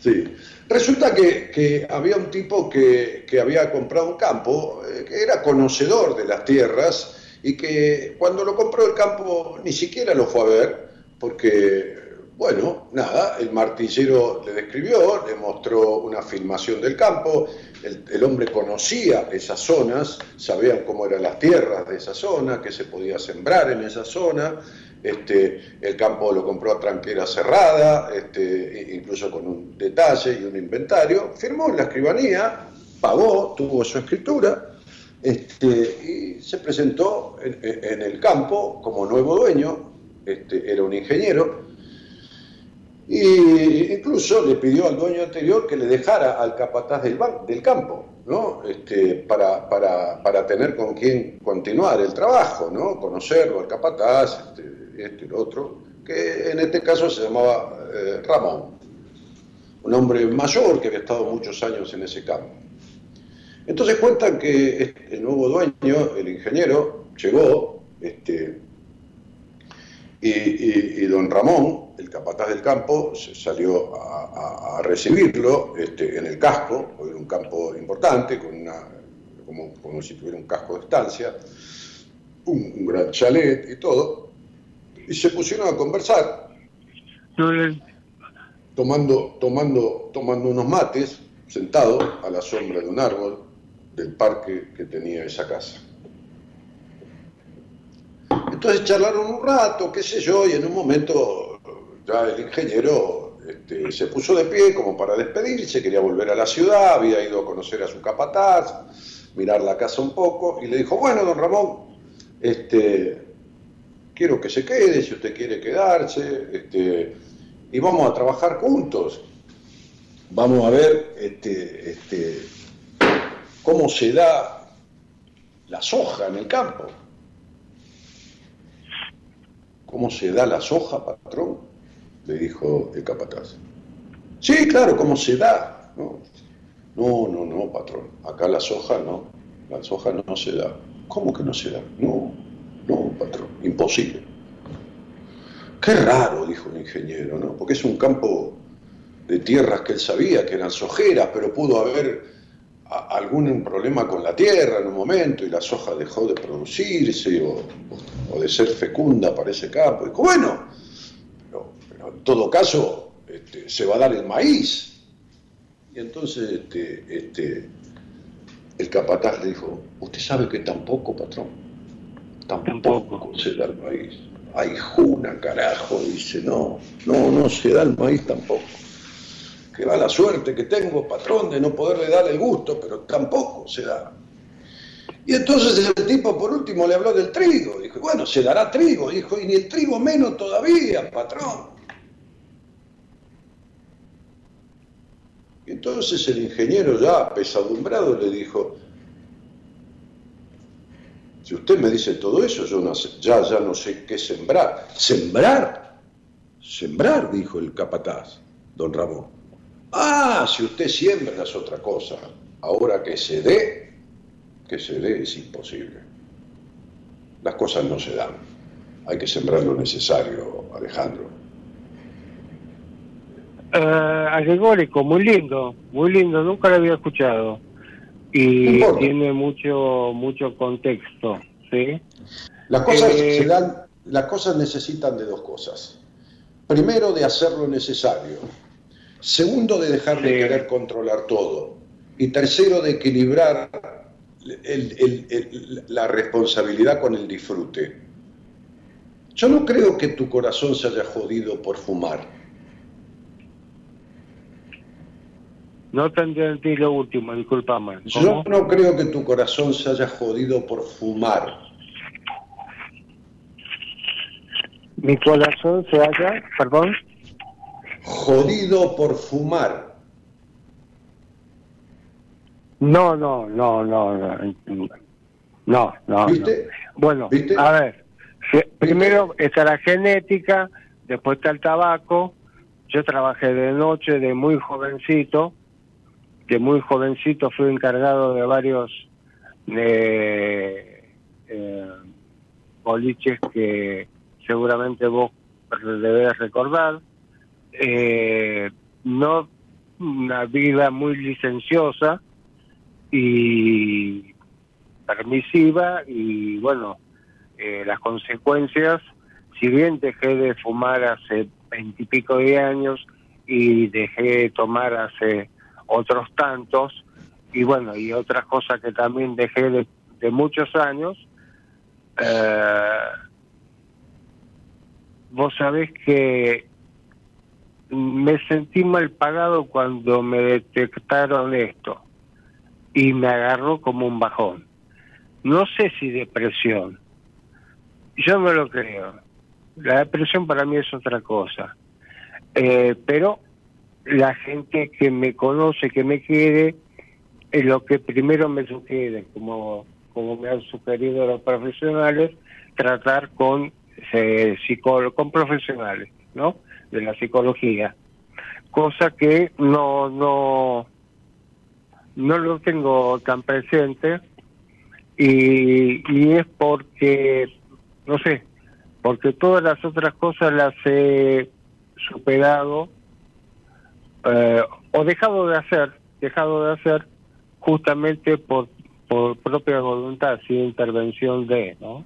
Sí. Resulta que, había un tipo que, había comprado un campo, eh, que era conocedor de las tierras y que cuando lo compró el campo ni siquiera lo fue a ver, porque bueno, nada, el martillero le describió, le mostró una filmación del campo, el, hombre conocía esas zonas, sabía cómo eran las tierras de esa zona, qué se podía sembrar en esa zona, este, el campo lo compró a tranquera cerrada, este, incluso con un detalle y un inventario, firmó en la escribanía, pagó, tuvo su escritura, este, y se presentó en, el campo como nuevo dueño, este, era un ingeniero, y incluso le pidió al dueño anterior que le dejara al capataz del, campo, ¿no? Este, para, tener con quien continuar el trabajo, ¿no? conocerlo al capataz, este, este y el otro, que en este caso se llamaba eh, Ramón, un hombre mayor que había estado muchos años en ese campo. Entonces cuentan que el nuevo dueño, el ingeniero, llegó, este, y, don Ramón, el capataz del campo, se salió a, recibirlo este, en el casco, era un campo importante, con una, como, si tuviera un casco de estancia, un, gran chalet y todo, y se pusieron a conversar, tomando, tomando, tomando unos mates, sentado a la sombra de un árbol del parque que tenía esa casa. Entonces charlaron un rato, qué sé yo, y en un momento ya el ingeniero este, se puso de pie como para despedirse, quería volver a la ciudad, había ido a conocer a su capataz, mirar la casa un poco, y le dijo, bueno, don Ramón, este, quiero que se quede, si usted quiere quedarse, este, y vamos a trabajar juntos. Vamos a ver este, este, cómo se da la soja en el campo. ¿Cómo se da la soja, patrón? Le dijo el capataz. Sí, claro, ¿cómo se da? No, no, no, patrón. Acá la soja no. La soja no se da. ¿Cómo que no se da? No, no, patrón. Imposible. Qué raro, dijo el ingeniero, ¿no? Porque es un campo de tierras que él sabía que eran sojeras, pero pudo haber algún problema con la tierra en un momento y la soja dejó de producirse o, de ser fecunda para ese campo. Dijo, bueno, todo caso este, se va a dar el maíz. Y entonces este, este, el capataz le dijo, usted sabe que tampoco, patrón, tampoco, se da el maíz. Ay, juna, carajo, dice, no, no, no se da el maíz tampoco que va la suerte que tengo, patrón, de no poderle dar el gusto, pero tampoco se da. Y entonces el tipo por último le habló del trigo. Dijo, bueno, se dará trigo. Dijo, y ni el trigo menos todavía, patrón. Entonces el ingeniero ya pesadumbrado le dijo, si usted me dice todo eso, yo ya, ya no sé qué sembrar. ¿Sembrar? Sembrar, dijo el capataz, don Ramón. Ah, si usted siembra es otra cosa. Ahora que se dé, que se dé es imposible. Las cosas no se dan. Hay que sembrar lo necesario, Alejandro. Uh, alegórico, muy lindo, muy lindo, nunca lo había escuchado. Y tiene mucho mucho contexto, ¿sí? Las cosas eh, se dan, las cosas necesitan de dos cosas. Primero de hacer lo necesario, Segundo, de dejar de querer controlar todo. Y tercero, de equilibrar la responsabilidad con el disfrute. Yo no creo que tu corazón se haya jodido por fumar. No te entendí lo último, disculpame. Yo no creo que tu corazón se haya jodido por fumar. Mi corazón se halla, perdón. Jodido por fumar. No, no, no, no, no. No, no. ¿Viste? Bueno, ¿Viste? a ver. Primero está la genética, después está el tabaco. Yo trabajé de noche, de muy jovencito. De muy jovencito fui encargado de varios eh, boliches que seguramente vos debes recordar. Eh, no una vida muy licenciosa y permisiva y bueno, eh, las consecuencias, si bien dejé de fumar hace veintipico de años y dejé de tomar hace otros tantos, y bueno, y otras cosas que también dejé de, de muchos años, eh, vos sabés que me sentí mal pagado cuando me detectaron esto y me agarró como un bajón. No sé si depresión, yo no lo creo. La depresión para mí es otra cosa. Eh, pero la gente que me conoce, que me quiere, es lo que primero me sugiere, como, como me han sugerido los profesionales, tratar con eh, con profesionales, ¿no? De la psicología. Cosa que no, no, no lo tengo tan presente y, y es porque, no sé, porque todas las otras cosas las he superado eh, o dejado de hacer, dejado de hacer justamente por, por propia voluntad, sin intervención de, ¿no?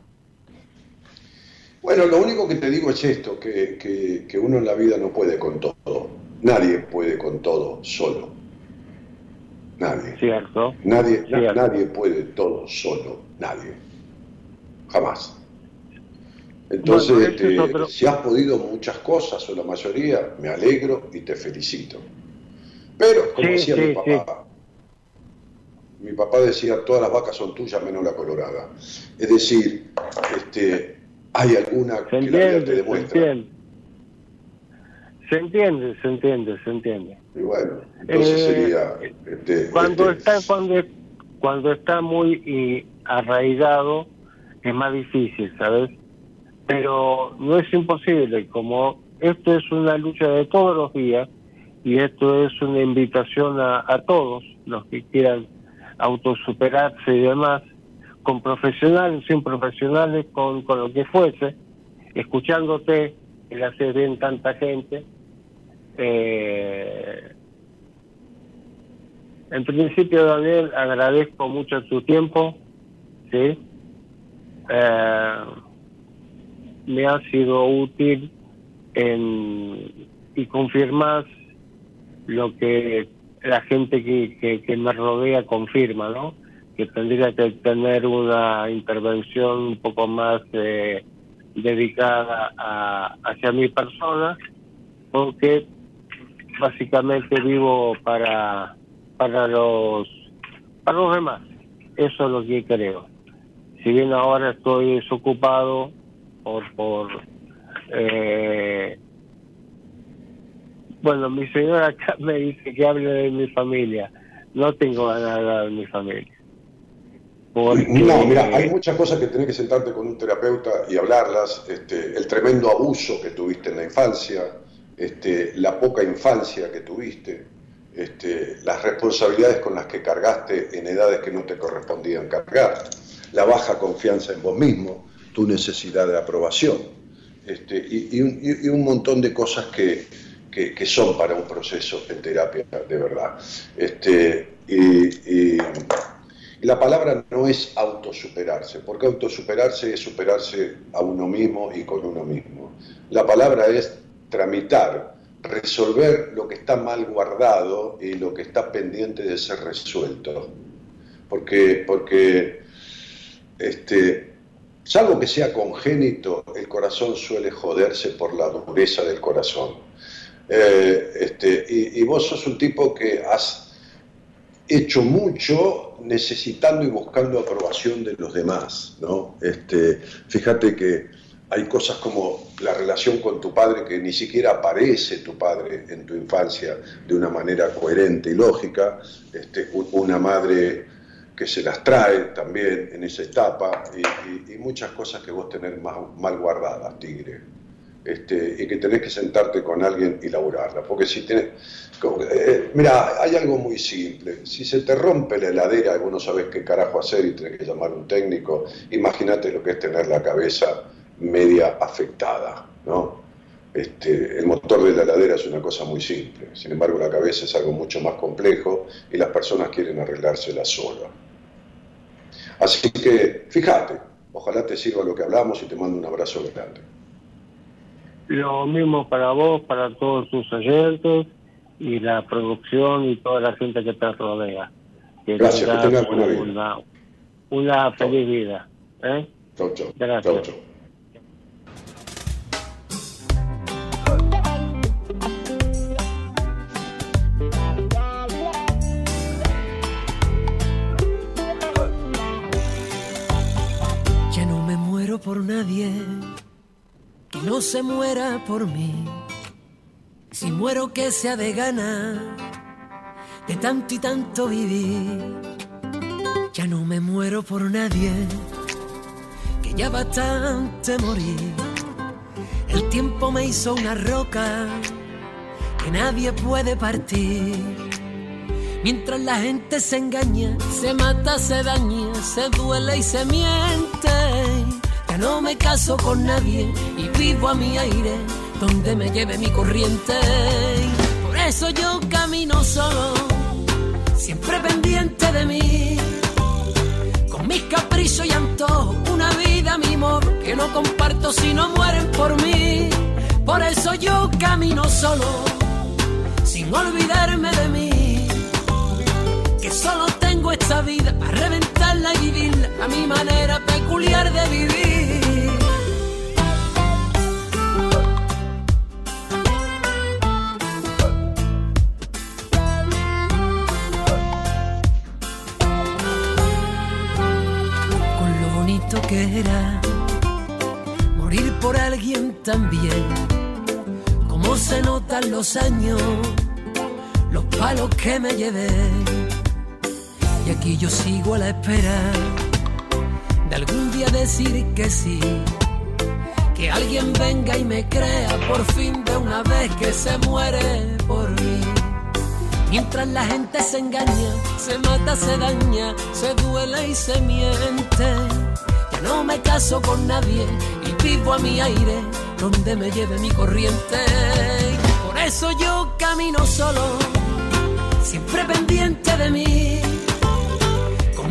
Bueno, lo único que te digo es esto, que, que, uno en la vida no puede con todo. Nadie puede con todo solo. Nadie. Cierto. Nadie, nadie puede todo solo. Nadie. Jamás. Entonces, este, si has podido muchas cosas o la mayoría, me alegro y te felicito. Pero, como decía mi papá, mi papá decía, todas las vacas son tuyas menos la colorada. Es decir, este, hay alguna que entiende, te demuestra. Se entiende. se entiende, se entiende, Y bueno, entonces eh, sería... Este, cuando, Está, cuando, cuando está muy arraigado es más difícil, ¿sabes? Pero no es imposible, como esto es una lucha de todos los días y esto es una invitación a, a todos los que quieran autosuperarse y demás, con profesionales, sin profesionales, con, con lo que fuese, escuchándote, que le hace bien tanta gente. Eh, en principio, Daniel, agradezco mucho tu tiempo, ¿sí? Eh, me ha sido útil en, y confirmas lo que la gente que, que, me rodea confirma, ¿no? que tendría que tener una intervención un poco más eh, dedicada a, hacia mi persona, porque básicamente vivo para para los para los demás. Eso es lo que creo. Si bien ahora estoy desocupado por por eh, bueno, mi señora acá me dice que hable de mi familia. No tengo ganas de hablar de mi familia. No, mira, hay muchas cosas que tenés que sentarte con un terapeuta y hablarlas. Este, el tremendo abuso que tuviste en la infancia, este, la poca infancia que tuviste, este, las responsabilidades con las que cargaste en edades que no te correspondían cargar, la baja confianza en vos mismo, tu necesidad de aprobación, este, y, un, montón de cosas que, que, son para un proceso en terapia de verdad. Este, y y la palabra no es autosuperarse, porque autosuperarse es superarse a uno mismo y con uno mismo. La palabra es tramitar, resolver lo que está mal guardado y lo que está pendiente de ser resuelto. Porque, porque este, salvo que sea congénito, el corazón suele joderse por la dureza del corazón. Eh, este, y, y vos sos un tipo que has hecho mucho necesitando y buscando aprobación de los demás, ¿no? Este, fíjate que hay cosas como la relación con tu padre que ni siquiera aparece tu padre en tu infancia de una manera coherente y lógica, este, una madre que se las trae también en esa etapa y, muchas cosas que vos tenés mal guardadas, tigre. Este, y que tenés que sentarte con alguien y laburarla. Porque si tenés. Eh, mira, hay algo muy simple. Si se te rompe la heladera y vos no sabés qué carajo hacer y tenés que llamar a un técnico, imagínate lo que es tener la cabeza media afectada, ¿no? Este, el motor de la heladera es una cosa muy simple, sin embargo la cabeza es algo mucho más complejo y las personas quieren arreglársela sola. Así que fíjate, ojalá te sirva lo que hablamos y te mando un abrazo grande. Lo mismo para vos, para todos tus oyentes y la producción y toda la gente que te rodea. Gracias, que tengas buena vida. Una, feliz vida. ¿eh? Chau, chau. Gracias. Ya por nadie que no se muera por mí. Si muero que sea de gana de tanto y tanto vivir. Ya no me muero por nadie, que ya bastante morir. El tiempo me hizo una roca que nadie puede partir. Mientras la gente se engaña, se mata, se daña, se duele y se miente no me caso con nadie y vivo a mi aire, donde me lleve mi corriente. Por eso yo camino solo, siempre pendiente de mí. Con mis caprichos y antojos, una vida, mi modo, que no comparto si no mueren por mí. Por eso yo camino solo, sin olvidarme de mí. Que solo tengo esta vida para reventarla y vivirla a mi manera peculiar de vivir. que era morir por alguien también. Como se notan los años, los palos que me llevé. Y aquí yo sigo a la espera de algún día decir que sí. Que alguien venga y me crea por fin de una vez que se muere por mí. Mientras la gente se engaña, se mata, se daña, se duele y se miente no me caso con nadie y vivo a mi aire donde me lleve mi corriente. Por eso yo camino solo, siempre pendiente de mí.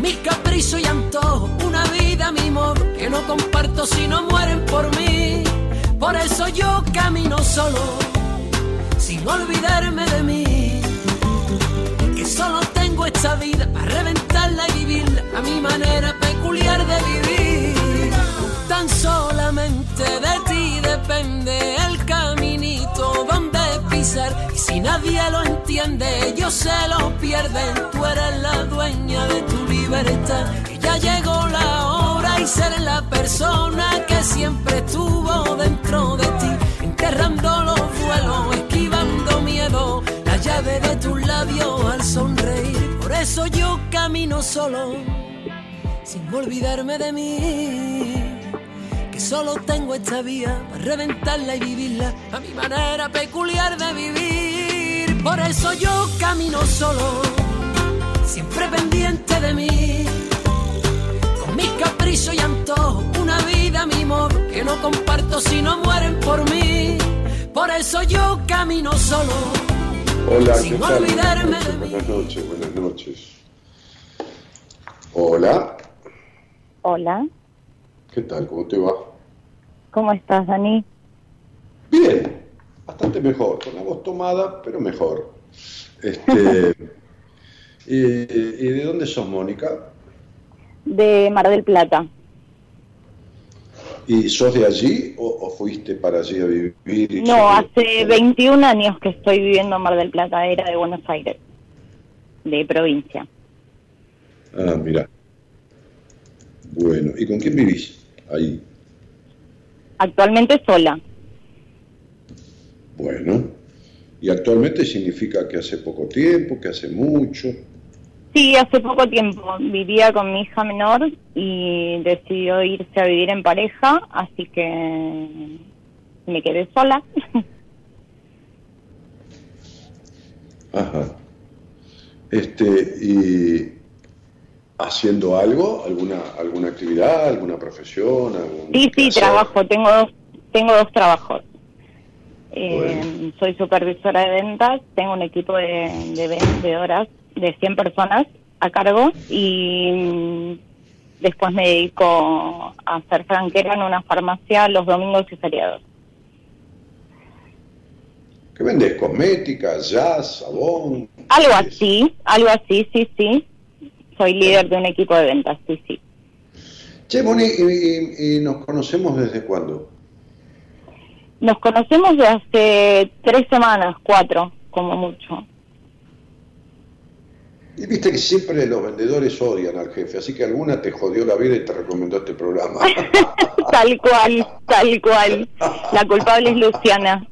Con mis caprichos y antojos, una vida, mi modo, que no comparto si no mueren por mí. Por eso yo camino solo, sin olvidarme de mí. Que solo tengo esta vida para reventarla y vivirla a mi manera peculiar de vivir. Tan solamente de ti depende el caminito donde pisar. Y si nadie lo entiende, ellos se lo pierden. Tú eres la dueña de tu libertad. Ya llegó la hora y ser la persona que siempre estuvo dentro de ti. Enterrando los vuelos, esquivando miedo. La llave de tus labios al sonreír. Por eso yo camino solo sin olvidarme de mí. Que solo tengo esta vía para reventarla y vivirla a mi manera peculiar de vivir. Por eso yo camino solo, siempre pendiente de mí. Con mis caprichos y antojos, una vida, mi modo, que no comparto si no mueren por mí. Por eso yo camino solo. Hola, sin olvidarme de mí. Buenas noches, buenas noches. Hola. Hola. ¿Qué tal? ¿Cómo te va? ¿Cómo estás, Dani? Bien, bastante mejor, con la voz tomada, pero mejor. Este, y, de dónde sos, Mónica? De Mar del Plata. ¿Y sos de allí o, fuiste para allí a vivir? no, hace 21 años que estoy viviendo en Mar del Plata, era de Buenos Aires, de provincia. Ah, mira. Bueno, ¿y con quién vivís ahí? Actualmente sola. Bueno, y actualmente significa que hace poco tiempo, que hace mucho. Sí, hace poco tiempo. Vivía con mi hija menor y decidió irse a vivir en pareja, así que me quedé sola. Ajá. Este, y haciendo algo, alguna alguna actividad, alguna profesión, Sí, sí, trabajo, tengo dos, tengo dos trabajos. Eh, soy supervisora de ventas, tengo un equipo de, de vendedoras de 100 personas a cargo y después me dedico a ser franquera en una farmacia los domingos y feriados. ¿Qué vendes? ¿Cosmética, jazz, sabón? Algo así, algo así, sí, sí. Soy líder de un equipo de ventas, sí, sí. Che, Moni, ¿y, y nos conocemos desde cuándo? Nos conocemos de hace tres semanas, cuatro, como mucho. Y viste que siempre los vendedores odian al jefe, así que alguna te jodió la vida y te recomendó este programa. tal cual, tal cual. La culpable es Luciana.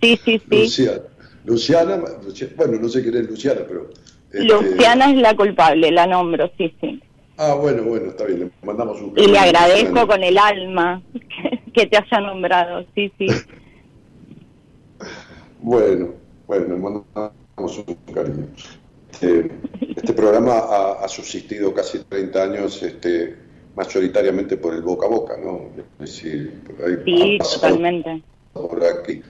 Sí, sí, sí. Luciana. Luciana, bueno, no sé quién es Luciana, pero... Este, Luciana es la culpable, la nombro, sí, sí. Ah, bueno, bueno, está bien, le mandamos un... Y le agradezco con el alma que, te haya nombrado, sí, sí. bueno, bueno, le mandamos un cariño. Este, este programa ha, subsistido casi 30 años este, mayoritariamente por el boca a boca, ¿no? Es decir, sí, totalmente. Por aquí,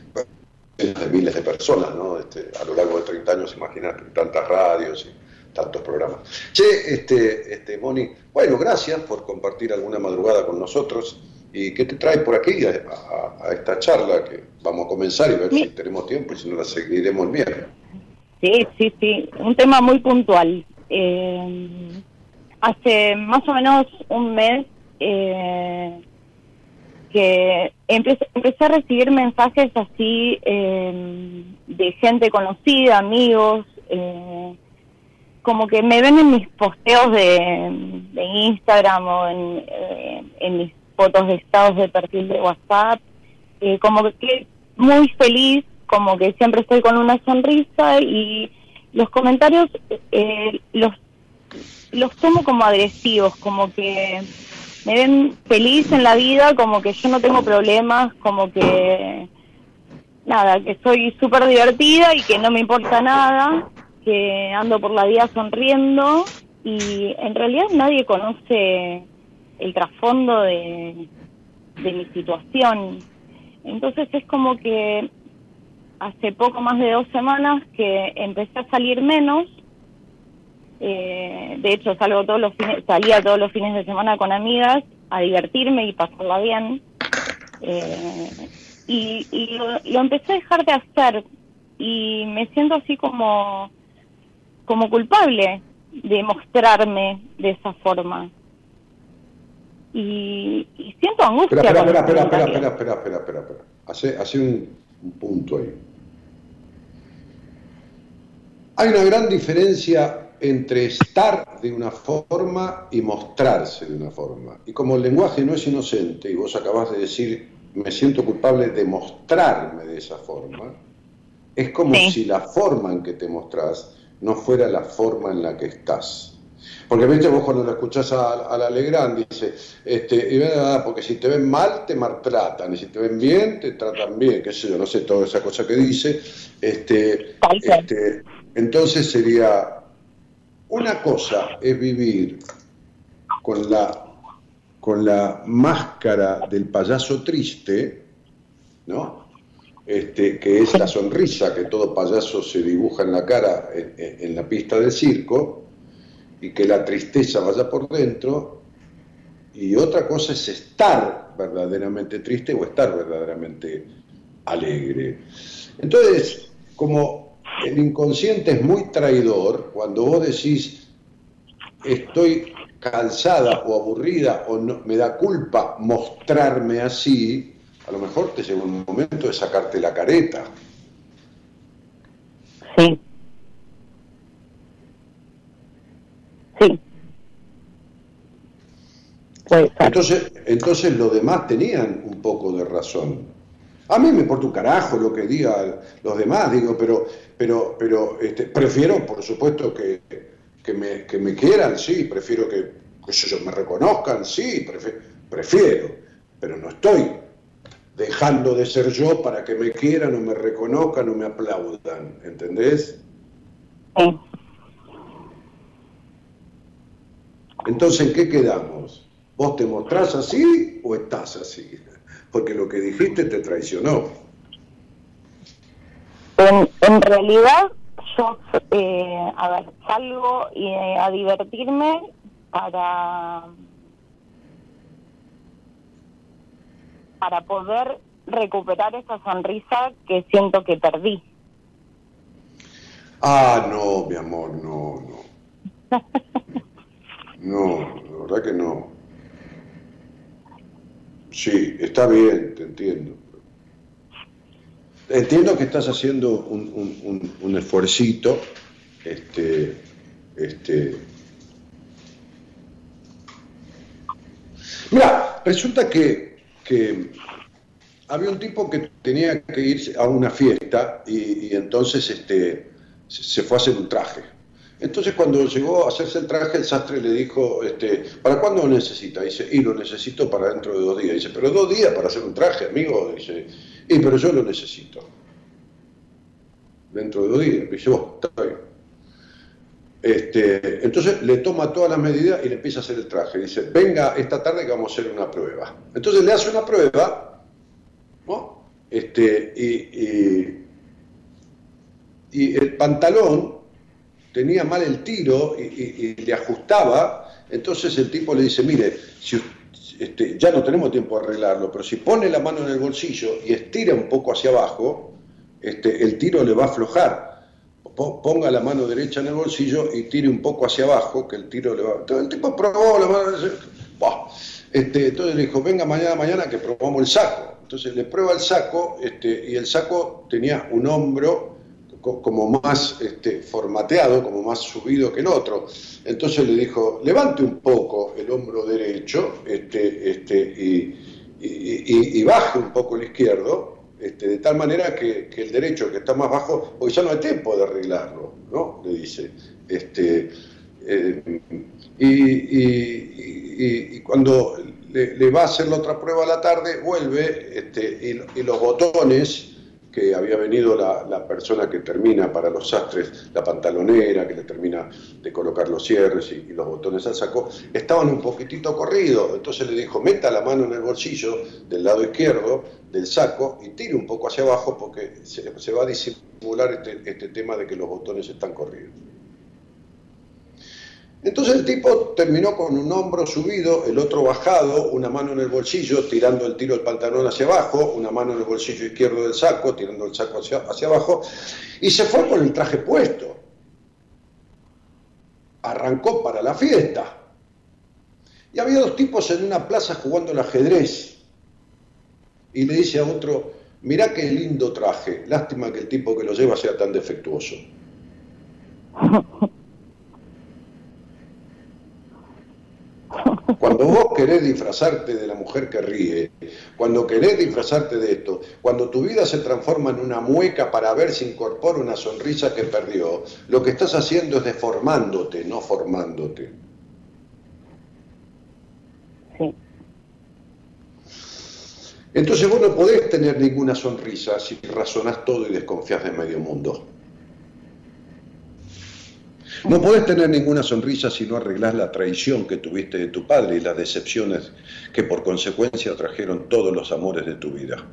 de miles de personas, ¿no? Este, a lo largo de 30 años, imagínate, tantas radios y tantos programas. Che, este, este, Moni, bueno, gracias por compartir alguna madrugada con nosotros. ¿Y qué te trae por aquí a, esta charla que vamos a comenzar y ver si tenemos tiempo y si no la seguiremos bien? Sí, sí, sí, un tema muy puntual. Eh, hace más o menos un mes eh, que empecé, empecé, a recibir mensajes así eh, de gente conocida, amigos, eh, como que me ven en mis posteos de, Instagram o en, eh, en, mis fotos de estados de perfil de WhatsApp, como que muy feliz, como que siempre estoy con una sonrisa y los comentarios los los tomo como agresivos, como que me ven feliz en la vida, como que yo no tengo problemas, como que nada, que soy súper divertida y que no me importa nada, que ando por la vida sonriendo y en realidad nadie conoce el trasfondo de, de mi situación. Entonces es como que hace poco más de dos semanas que empecé a salir menos eh, de hecho, salgo todos los fines, salía todos los fines de semana con amigas a divertirme y pasarla bien. Eh, y, lo, empecé a dejar de hacer y me siento así como, como culpable de mostrarme de esa forma. Y, siento angustia. Espera, espera, espera, espera, espera, espera, espera, espera, espera. Hace, hace un punto ahí. Hay una gran diferencia entre estar de una forma y mostrarse de una forma. Y como el lenguaje no es inocente, y vos acabás de decir, me siento culpable de mostrarme de esa forma, es como si la forma en que te mostrás no fuera la forma en la que estás. Porque viste vos cuando lo escuchás a, la Legrand, dice, este, porque si te ven mal te maltratan, y si te ven bien te tratan bien, qué sé yo, no sé, toda esa cosa que dice. Este, este, entonces sería, una cosa es vivir con la, con la máscara del payaso triste, ¿no? Este, que es la sonrisa que todo payaso se dibuja en la cara en, la pista del circo, y que la tristeza vaya por dentro, y otra cosa es estar verdaderamente triste o estar verdaderamente alegre. Entonces, como el inconsciente es muy traidor cuando vos decís estoy cansada o aburrida o no, me da culpa mostrarme así, a lo mejor te llega un momento de sacarte la careta. Sí. Entonces, entonces los demás tenían un poco de razón. A mí me importa un carajo lo que digan los demás, digo, pero, pero, pero este, prefiero, por supuesto, que, me, que me quieran, sí, prefiero que, ellos me reconozcan, sí, prefiero, prefiero, pero no estoy dejando de ser yo para que me quieran o me reconozcan o me aplaudan, ¿entendés? Sí. Entonces, ¿en qué quedamos? ¿Vos te mostrás así o estás así? Porque lo que dijiste te traicionó. En, realidad, yo, eh, a ver, salgo eh, a divertirme para para poder recuperar esa sonrisa que siento que perdí. Ah, no, mi amor, no, no. No, la verdad que no. Sí, está bien, te entiendo. Entiendo que estás haciendo un, un, un, esfuercito, este, este. Mira, resulta que, que había un tipo que tenía que ir a una fiesta y, y entonces este, se fue a hacer un traje. Entonces cuando llegó a hacerse el traje, el sastre le dijo, este, ¿para cuándo lo necesita? Dice, y lo necesito para dentro de dos días. Dice, pero dos días para hacer un traje, amigo. Dice, y pero yo lo necesito. Dentro de dos días. Dice, vos, está bien. Este, entonces le toma todas las medidas y le empieza a hacer el traje. Dice, venga esta tarde que vamos a hacer una prueba. Entonces le hace una prueba, ¿no? Este, y, y el pantalón tenía mal el tiro y, le ajustaba, entonces el tipo le dice, mire, si, este, ya no tenemos tiempo de arreglarlo, pero si pone la mano en el bolsillo y estira un poco hacia abajo, este, el tiro le va a aflojar. Ponga la mano derecha en el bolsillo y tire un poco hacia abajo, que el tiro le va... Entonces el tipo probó la mano... Este, entonces le dijo, venga mañana, mañana que probamos el saco. Entonces le prueba el saco este, y el saco tenía un hombro como más este, formateado, como más subido que el otro. Entonces le dijo, levante un poco el hombro derecho este, este, y, baje un poco el izquierdo, este, de tal manera que, el derecho que está más bajo, porque ya no hay tiempo de arreglarlo, ¿no? Le dice. Este, eh, y, cuando le, va a hacer la otra prueba a la tarde, vuelve este, y los botones que había venido la, persona que termina para los sastres, la pantalonera, que le termina de colocar los cierres y, los botones al saco, estaban un poquitito corridos. Entonces le dijo, meta la mano en el bolsillo del lado izquierdo del saco y tire un poco hacia abajo porque se, va a disimular este, este tema de que los botones están corridos. Entonces el tipo terminó con un hombro subido, el otro bajado, una mano en el bolsillo, tirando el tiro del pantalón hacia abajo, una mano en el bolsillo izquierdo del saco, tirando el saco hacia, hacia abajo, y se fue con el traje puesto. Arrancó para la fiesta. Y había dos tipos en una plaza jugando el ajedrez. Y le dice a otro, mirá qué lindo traje, lástima que el tipo que lo lleva sea tan defectuoso. Cuando vos querés disfrazarte de la mujer que ríe, cuando querés disfrazarte de esto, cuando tu vida se transforma en una mueca para ver si incorpora una sonrisa que perdió, lo que estás haciendo es deformándote, no formándote. Sí. Entonces vos no podés tener ninguna sonrisa si razonás todo y desconfías de medio mundo. No podés tener ninguna sonrisa si no arreglás la traición que tuviste de tu padre y las decepciones que por consecuencia trajeron todos los amores de tu vida.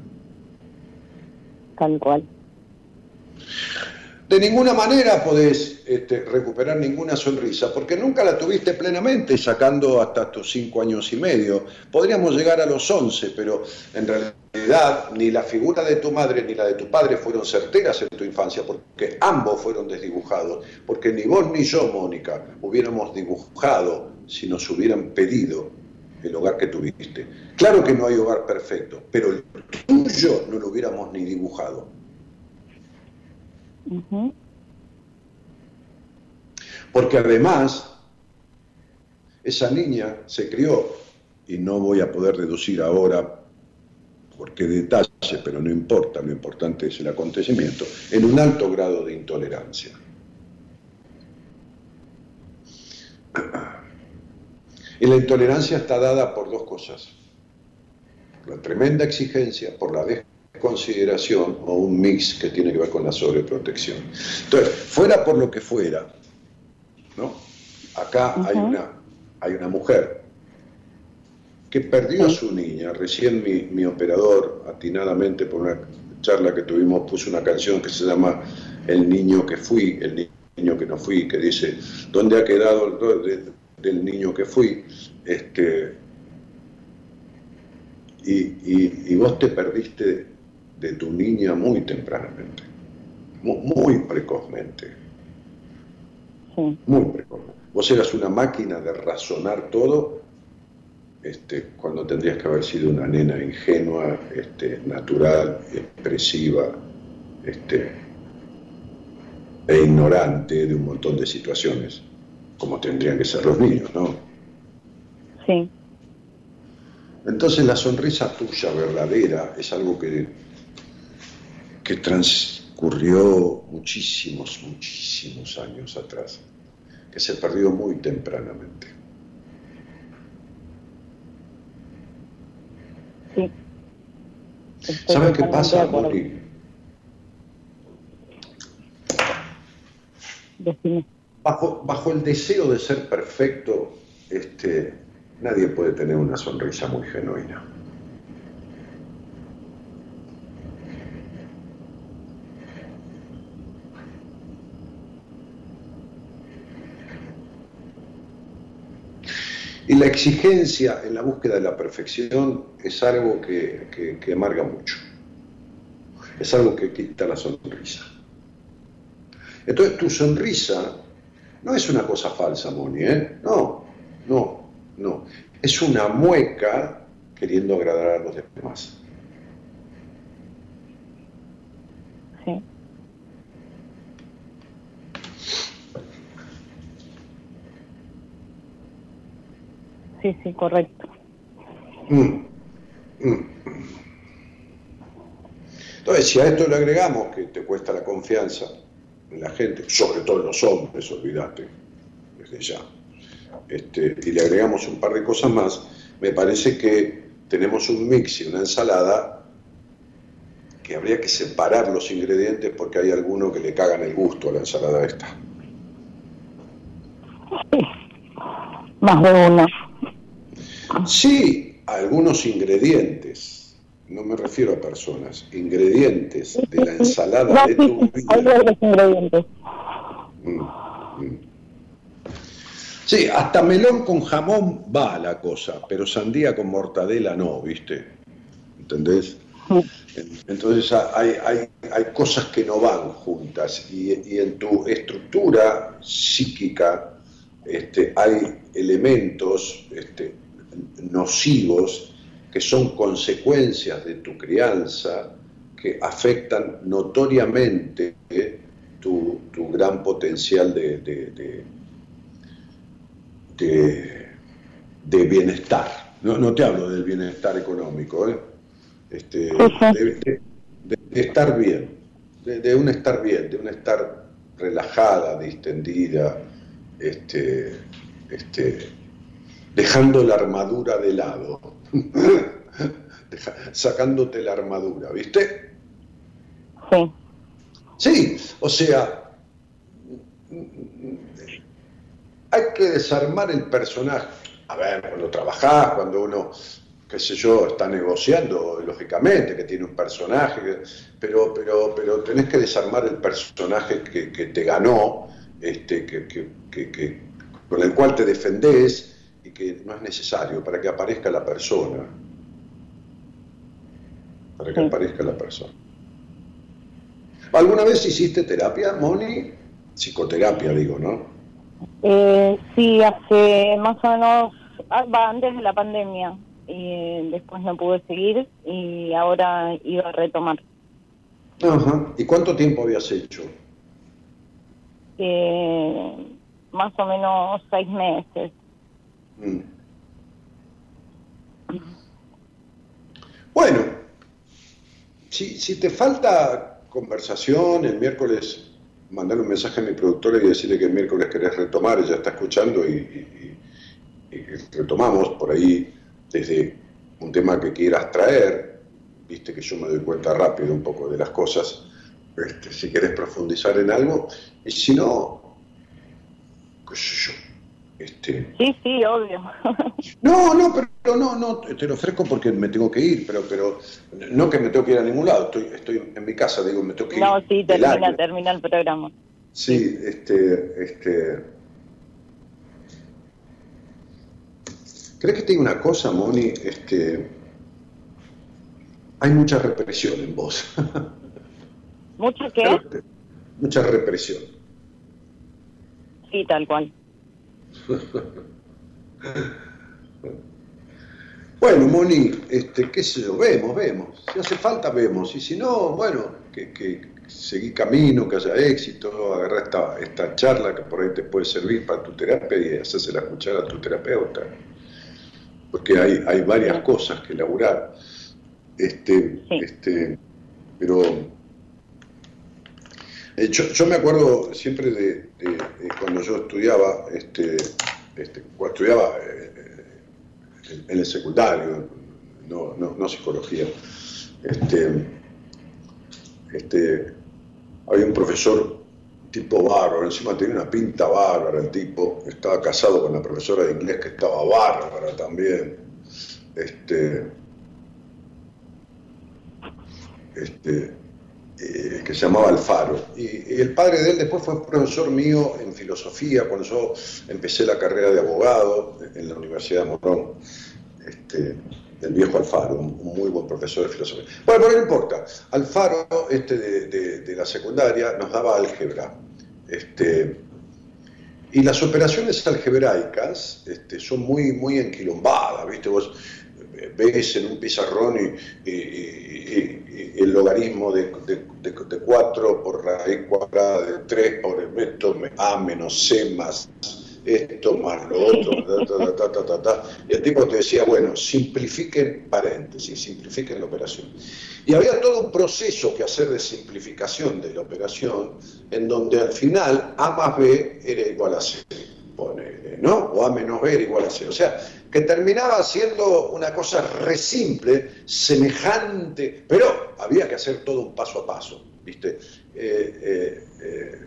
Tal cual de ninguna manera podés este, recuperar ninguna sonrisa, porque nunca la tuviste plenamente sacando hasta tus cinco años y medio. Podríamos llegar a los once, pero en realidad ni la figura de tu madre ni la de tu padre fueron certeras en tu infancia, porque ambos fueron desdibujados, porque ni vos ni yo, Mónica, hubiéramos dibujado si nos hubieran pedido el hogar que tuviste. Claro que no hay hogar perfecto, pero el tuyo no lo hubiéramos ni dibujado. Porque además, esa niña se crió y no voy a poder deducir ahora por qué detalle, pero no importa, lo importante es el acontecimiento, en un alto grado de intolerancia. Y la intolerancia está dada por dos cosas. La tremenda exigencia, por la desconsideración o un mix que tiene que ver con la sobreprotección. Entonces, fuera por lo que fuera, ¿no? Acá hay, una, hay una mujer que perdió a su niña. Recién mi, mi, operador, atinadamente por una charla que tuvimos, puso una canción que se llama El niño que fui, el niño que no fui, que dice, ¿dónde ha quedado del niño que fui? Este, y, vos te perdiste de tu niña muy tempranamente, muy, precozmente. Muy precozmente. Vos eras una máquina de razonar todo este, cuando tendrías que haber sido una nena ingenua, este, natural, expresiva este, e ignorante de un montón de situaciones, como tendrían que ser los niños, ¿no? Sí. Entonces la sonrisa tuya verdadera es algo que, que transcurrió muchísimos, muchísimos años atrás, que se perdió muy tempranamente. Sí. ¿Sabes qué pasa, Mori? Bajo, bajo el deseo de ser perfecto, este, nadie puede tener una sonrisa muy genuina. Y la exigencia en la búsqueda de la perfección es algo que, que, amarga mucho. Es algo que quita la sonrisa. Entonces tu sonrisa no es una cosa falsa, Moni, ¿eh? No, no, no, es una mueca queriendo agradar a los demás. Sí. Sí, sí, correcto. Mm, mm. Entonces, si a esto le agregamos que te cuesta la confianza en la gente, sobre todo en los hombres, olvídate, desde ya este, y le agregamos un par de cosas más, me parece que tenemos un mix y una ensalada que habría que separar los ingredientes porque hay algunos que le cagan el gusto a la ensalada esta. Más de uno. Sí, algunos ingredientes. No me refiero a personas, ingredientes de la ensalada de tu vida. Hay. Mm, mm. Sí, hasta melón con jamón va la cosa, pero sandía con mortadela no, ¿viste? ¿Entendés? Entonces hay, hay, cosas que no van juntas y, en tu estructura psíquica este, hay elementos este, nocivos que son consecuencias de tu crianza que afectan notoriamente tu, gran potencial de de, bienestar. No, no, te hablo del bienestar económico, ¿eh? este, de, estar bien, de, un estar bien, de un estar relajada, distendida, este, este, dejando la armadura de lado, sacándote la armadura, ¿viste? Sí. Sí, o sea, hay que desarmar el personaje. A ver, cuando trabajás, cuando uno, qué sé yo, está negociando, lógicamente, que tiene un personaje, pero, pero, pero tenés que desarmar el personaje que, te ganó, este, que, con el cual te defendés y que no es necesario para que aparezca la persona. Para que aparezca la persona. ¿Alguna vez hiciste terapia, Moni? Psicoterapia, digo, ¿no? Eh, sí, hace más o menos, ah, antes de la pandemia, y después no pude seguir y ahora iba a retomar. Ajá. ¿Y cuánto tiempo habías hecho? Eh, más o menos seis meses. Mm. Bueno, si, si te falta conversación el miércoles mandarle un mensaje a mi productora y decirle que el miércoles querés retomar, ella está escuchando y, retomamos por ahí desde un tema que quieras traer, viste que yo me doy cuenta rápido un poco de las cosas, este, si querés profundizar en algo, y si no, qué sé yo, este... Sí, sí, obvio. No, no, pero no, no, te lo ofrezco porque me tengo que ir, pero, pero no que me tengo que ir a ningún lado, estoy, estoy en mi casa, digo, me tengo que ir. No, sí, termina, termina el programa. Sí, este, este. ¿Crees que te digo una cosa, Moni? Este, hay mucha represión en vos. ¿Mucha qué? Mucha represión. Sí, tal cual. Bueno, Moni, este, qué sé yo, vemos, vemos. Si hace falta, vemos. Y si no, bueno, que, que seguí camino, que haya éxito, agarrar esta, esta charla que por ahí te puede servir para tu terapia y hacérsela escuchar a tu terapeuta. Porque hay, hay varias cosas que elaborar. Este, este, pero eh, yo, me acuerdo siempre de, cuando yo estudiaba, este, este, cuando estudiaba eh, en el secundario, no, no, psicología, este, este, había un profesor tipo bárbaro, encima tenía una pinta bárbara el tipo, estaba casado con la profesora de inglés que estaba bárbara también. Este, este, eh, que se llamaba Alfaro. Y, el padre de él después fue profesor mío en filosofía cuando yo empecé la carrera de abogado en la Universidad de Morón. Este, el viejo Alfaro, un, muy buen profesor de filosofía. Bueno, pero no importa. Alfaro, este de, la secundaria, nos daba álgebra. Este, y las operaciones algebraicas este, son muy, muy enquilombadas, ¿viste? Vos ves en un pizarrón y, el logaritmo de, de, 4 por raíz cuadrada de 3 por esto A menos C más esto más lo otro, y el tipo te decía, bueno, simplifiquen paréntesis, simplifiquen la operación. Y había todo un proceso que hacer de simplificación de la operación, en donde al final A más B era igual a C, ¿no? O A menos B era igual a C. O sea, que terminaba siendo una cosa re simple, semejante, pero había que hacer todo un paso a paso, ¿viste? Eh, eh, eh,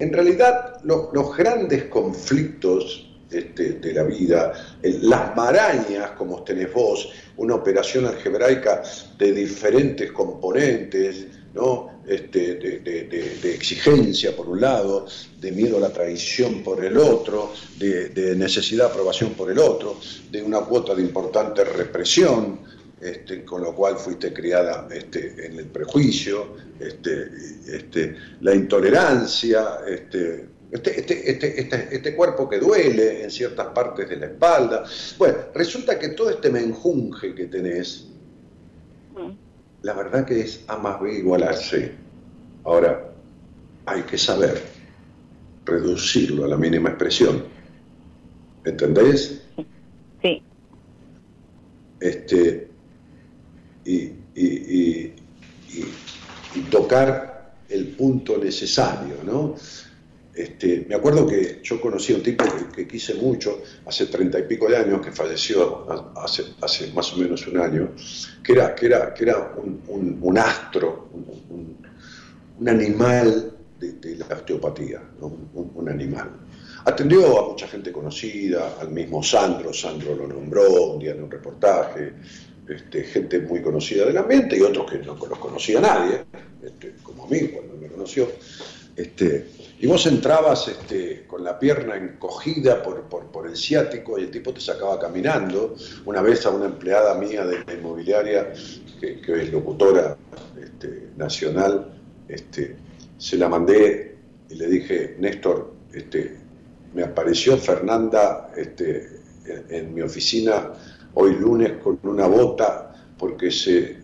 en realidad, los grandes conflictos este, de la vida, las marañas, como tenés vos, una operación algebraica de diferentes componentes, ¿no? Este, de, exigencia por un lado, de miedo a la traición por el otro, de, necesidad de aprobación por el otro, de una cuota de importante represión, este, con lo cual fuiste criada este, en el prejuicio, este, este, la intolerancia, este, este, cuerpo que duele en ciertas partes de la espalda. Bueno, resulta que todo este menjunje que tenés, la verdad que es A más B igual a C. Ahora, hay que saber reducirlo a la mínima expresión. ¿Entendés? Sí. Este, y, y, tocar el punto necesario, ¿no? Este, me acuerdo que yo conocí a un tipo que, quise mucho hace treinta y pico de años, que falleció hace, más o menos un año, que era, que era, que era un, astro, un, animal de, la osteopatía, un, animal. Atendió a mucha gente conocida, al mismo Sandro, Sandro lo nombró un día en un reportaje, este, gente muy conocida del ambiente y otros que no los conocía nadie, este, como a mí cuando me conoció. Y vos entrabas este, con la pierna encogida por, por, el ciático y el tipo te sacaba caminando. Una vez a una empleada mía de la inmobiliaria, que, es locutora este, nacional, este, se la mandé y le dije, Néstor, este, me apareció Fernanda en mi oficina hoy lunes con una bota porque se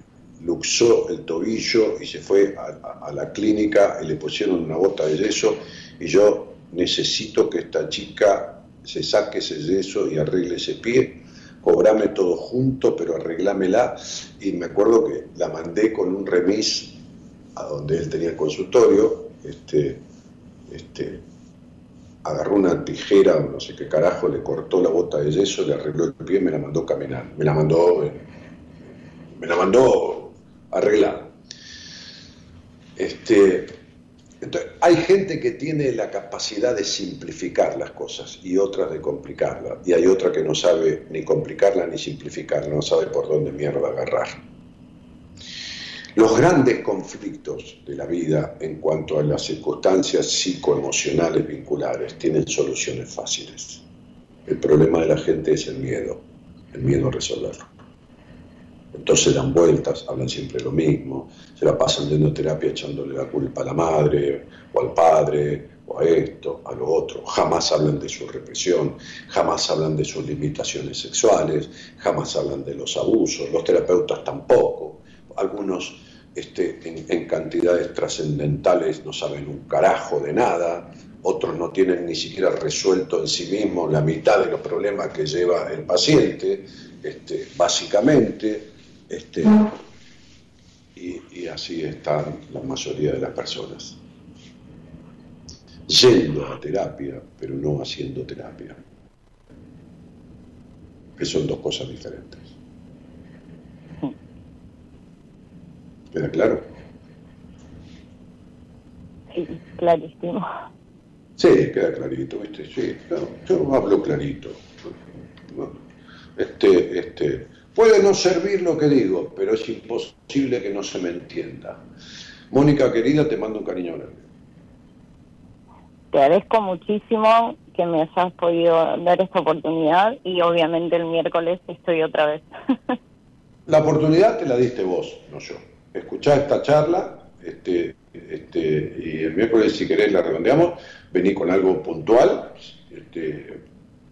luxó el tobillo y se fue a, la clínica y le pusieron una bota de yeso y yo necesito que esta chica se saque ese yeso y arregle ese pie cobrame todo junto, pero arreglámela. Y me acuerdo que la mandé con un remis a donde él tenía el consultorio, este, este, agarró una tijera, no sé qué carajo, le cortó la bota de yeso, le arregló el pie y me la mandó caminar. Me la mandó, eh, me la mandó arreglada. Este, entonces, hay gente que tiene la capacidad de simplificar las cosas y otras de complicarlas. Y hay otra que no sabe ni complicarla ni simplificarla, no sabe por dónde mierda agarrar. Los grandes conflictos de la vida en cuanto a las circunstancias psicoemocionales vinculares tienen soluciones fáciles. El problema de la gente es el miedo, el miedo a resolverlo. Entonces dan vueltas, hablan siempre lo mismo, se la pasan dando terapia echándole la culpa a la madre o al padre o a esto, a lo otro. Jamás hablan de su represión, jamás hablan de sus limitaciones sexuales, jamás hablan de los abusos, los terapeutas tampoco. Algunos este, en, cantidades trascendentales no saben un carajo de nada, otros no tienen ni siquiera resuelto en sí mismos la mitad de los problemas que lleva el paciente, este, básicamente. Este, y, así están la mayoría de las personas. Yendo a terapia, pero no haciendo terapia. Que son dos cosas diferentes. ¿Queda claro? Sí, clarísimo. Sí, queda clarito, ¿viste? Sí, yo hablo clarito. Este, este, Puede no servir lo que digo, pero es imposible que no se me entienda. Mónica, querida, te mando un cariño grande. Te agradezco muchísimo que me hayas podido dar esta oportunidad y obviamente el miércoles estoy otra vez. la oportunidad te la diste vos, no yo. Escuchá esta charla este, este, y el miércoles, si querés, la redondeamos. Vení con algo puntual. Este,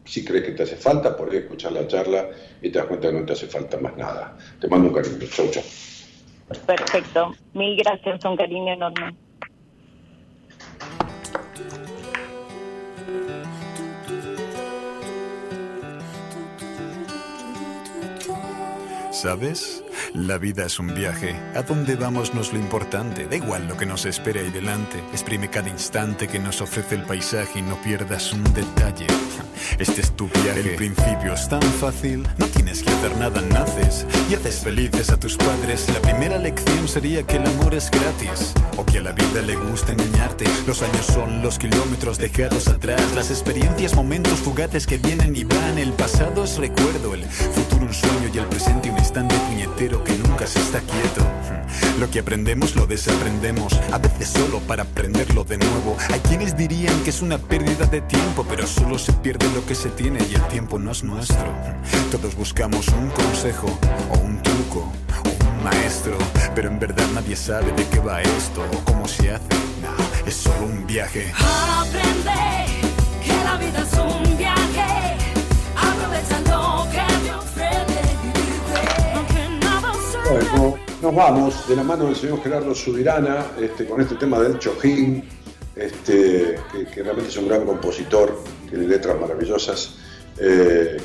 si crees que te hace falta, podés escuchar la charla y te das cuenta que no te hace falta más nada. Te mando un cariño. Chau, chau. Perfecto. Mil gracias, un cariño enorme. ¿Sabes? La vida es un viaje. A dónde vamos no es lo importante. Da igual lo que nos espera ahí delante. Exprime cada instante que nos ofrece el paisaje y no pierdas un detalle. Este es tu viaje. El principio es tan fácil. No tienes que hacer nada, naces y haces felices a tus padres. La primera lección sería que el amor es gratis. O que a la vida le gusta engañarte. Los años son los kilómetros dejados atrás. Las experiencias, momentos fugaces que vienen y van. El pasado es recuerdo. El futuro un sueño y el presente un instante puñetero que nunca se está quieto. Lo que aprendemos lo desaprendemos, a veces solo para aprenderlo de nuevo. Hay quienes dirían que es una pérdida de tiempo, pero solo se pierde lo que se tiene y el tiempo no es nuestro. Todos buscamos un consejo o un truco o un maestro, pero en verdad nadie sabe de qué va esto o cómo se hace. es solo un viaje. Aprende que la vida es un bueno, nos vamos de la mano del señor Gerardo Subirana este, con este tema del Chojín, este, que, realmente es un gran compositor, tiene letras maravillosas. Eh,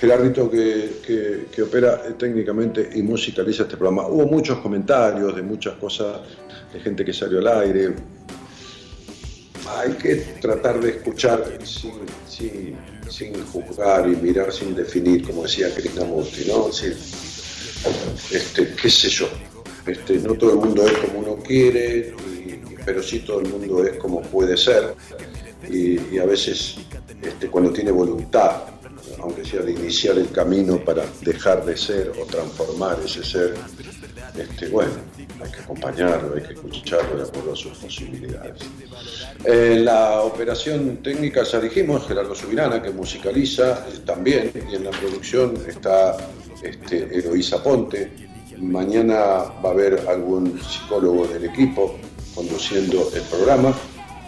Gerardito que, opera técnicamente y musicaliza este programa. Hubo muchos comentarios de muchas cosas, de gente que salió al aire. Hay que tratar de escuchar sin, juzgar y mirar sin definir, como decía Krishnamurti, ¿no? Este, qué sé yo, este, no todo el mundo es como uno quiere, pero sí todo el mundo es como puede ser, y, a veces este, cuando tiene voluntad, aunque sea de iniciar el camino para dejar de ser o transformar ese ser, este, bueno, hay que acompañarlo, hay que escucharlo de acuerdo a sus posibilidades. En la operación técnica ya dijimos, Gerardo Subirana, que musicaliza también, y en la producción está este, Eloísa Ponte. Mañana va a haber algún psicólogo del equipo conduciendo el programa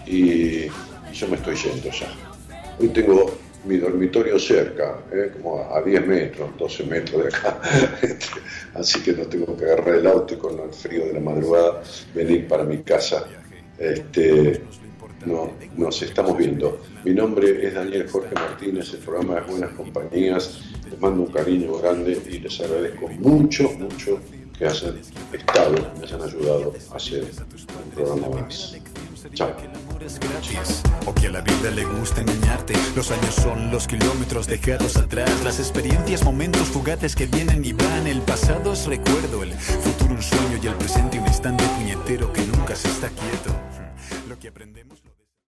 y yo me estoy yendo ya. Hoy tengo mi dormitorio cerca, ¿eh? como a 10 metros, 12 metros de acá, este, así que no tengo que agarrar el auto con el frío de la madrugada venir para mi casa. Este, no, nos estamos viendo. Mi nombre es Daniel Jorge Martínez, el programa es Buenas Compañías. Les mando un cariño grande y les agradezco mucho, mucho que hayan estado, me hayan ayudado a hacer un programa más. Chao. O que a la vida le gusta engañarte. Los años son los kilómetros dejados atrás. Las experiencias, momentos fugaces que vienen y van. El pasado es recuerdo, el futuro un sueño y el presente un instante puñetero que nunca se está quieto. Lo que aprendemos.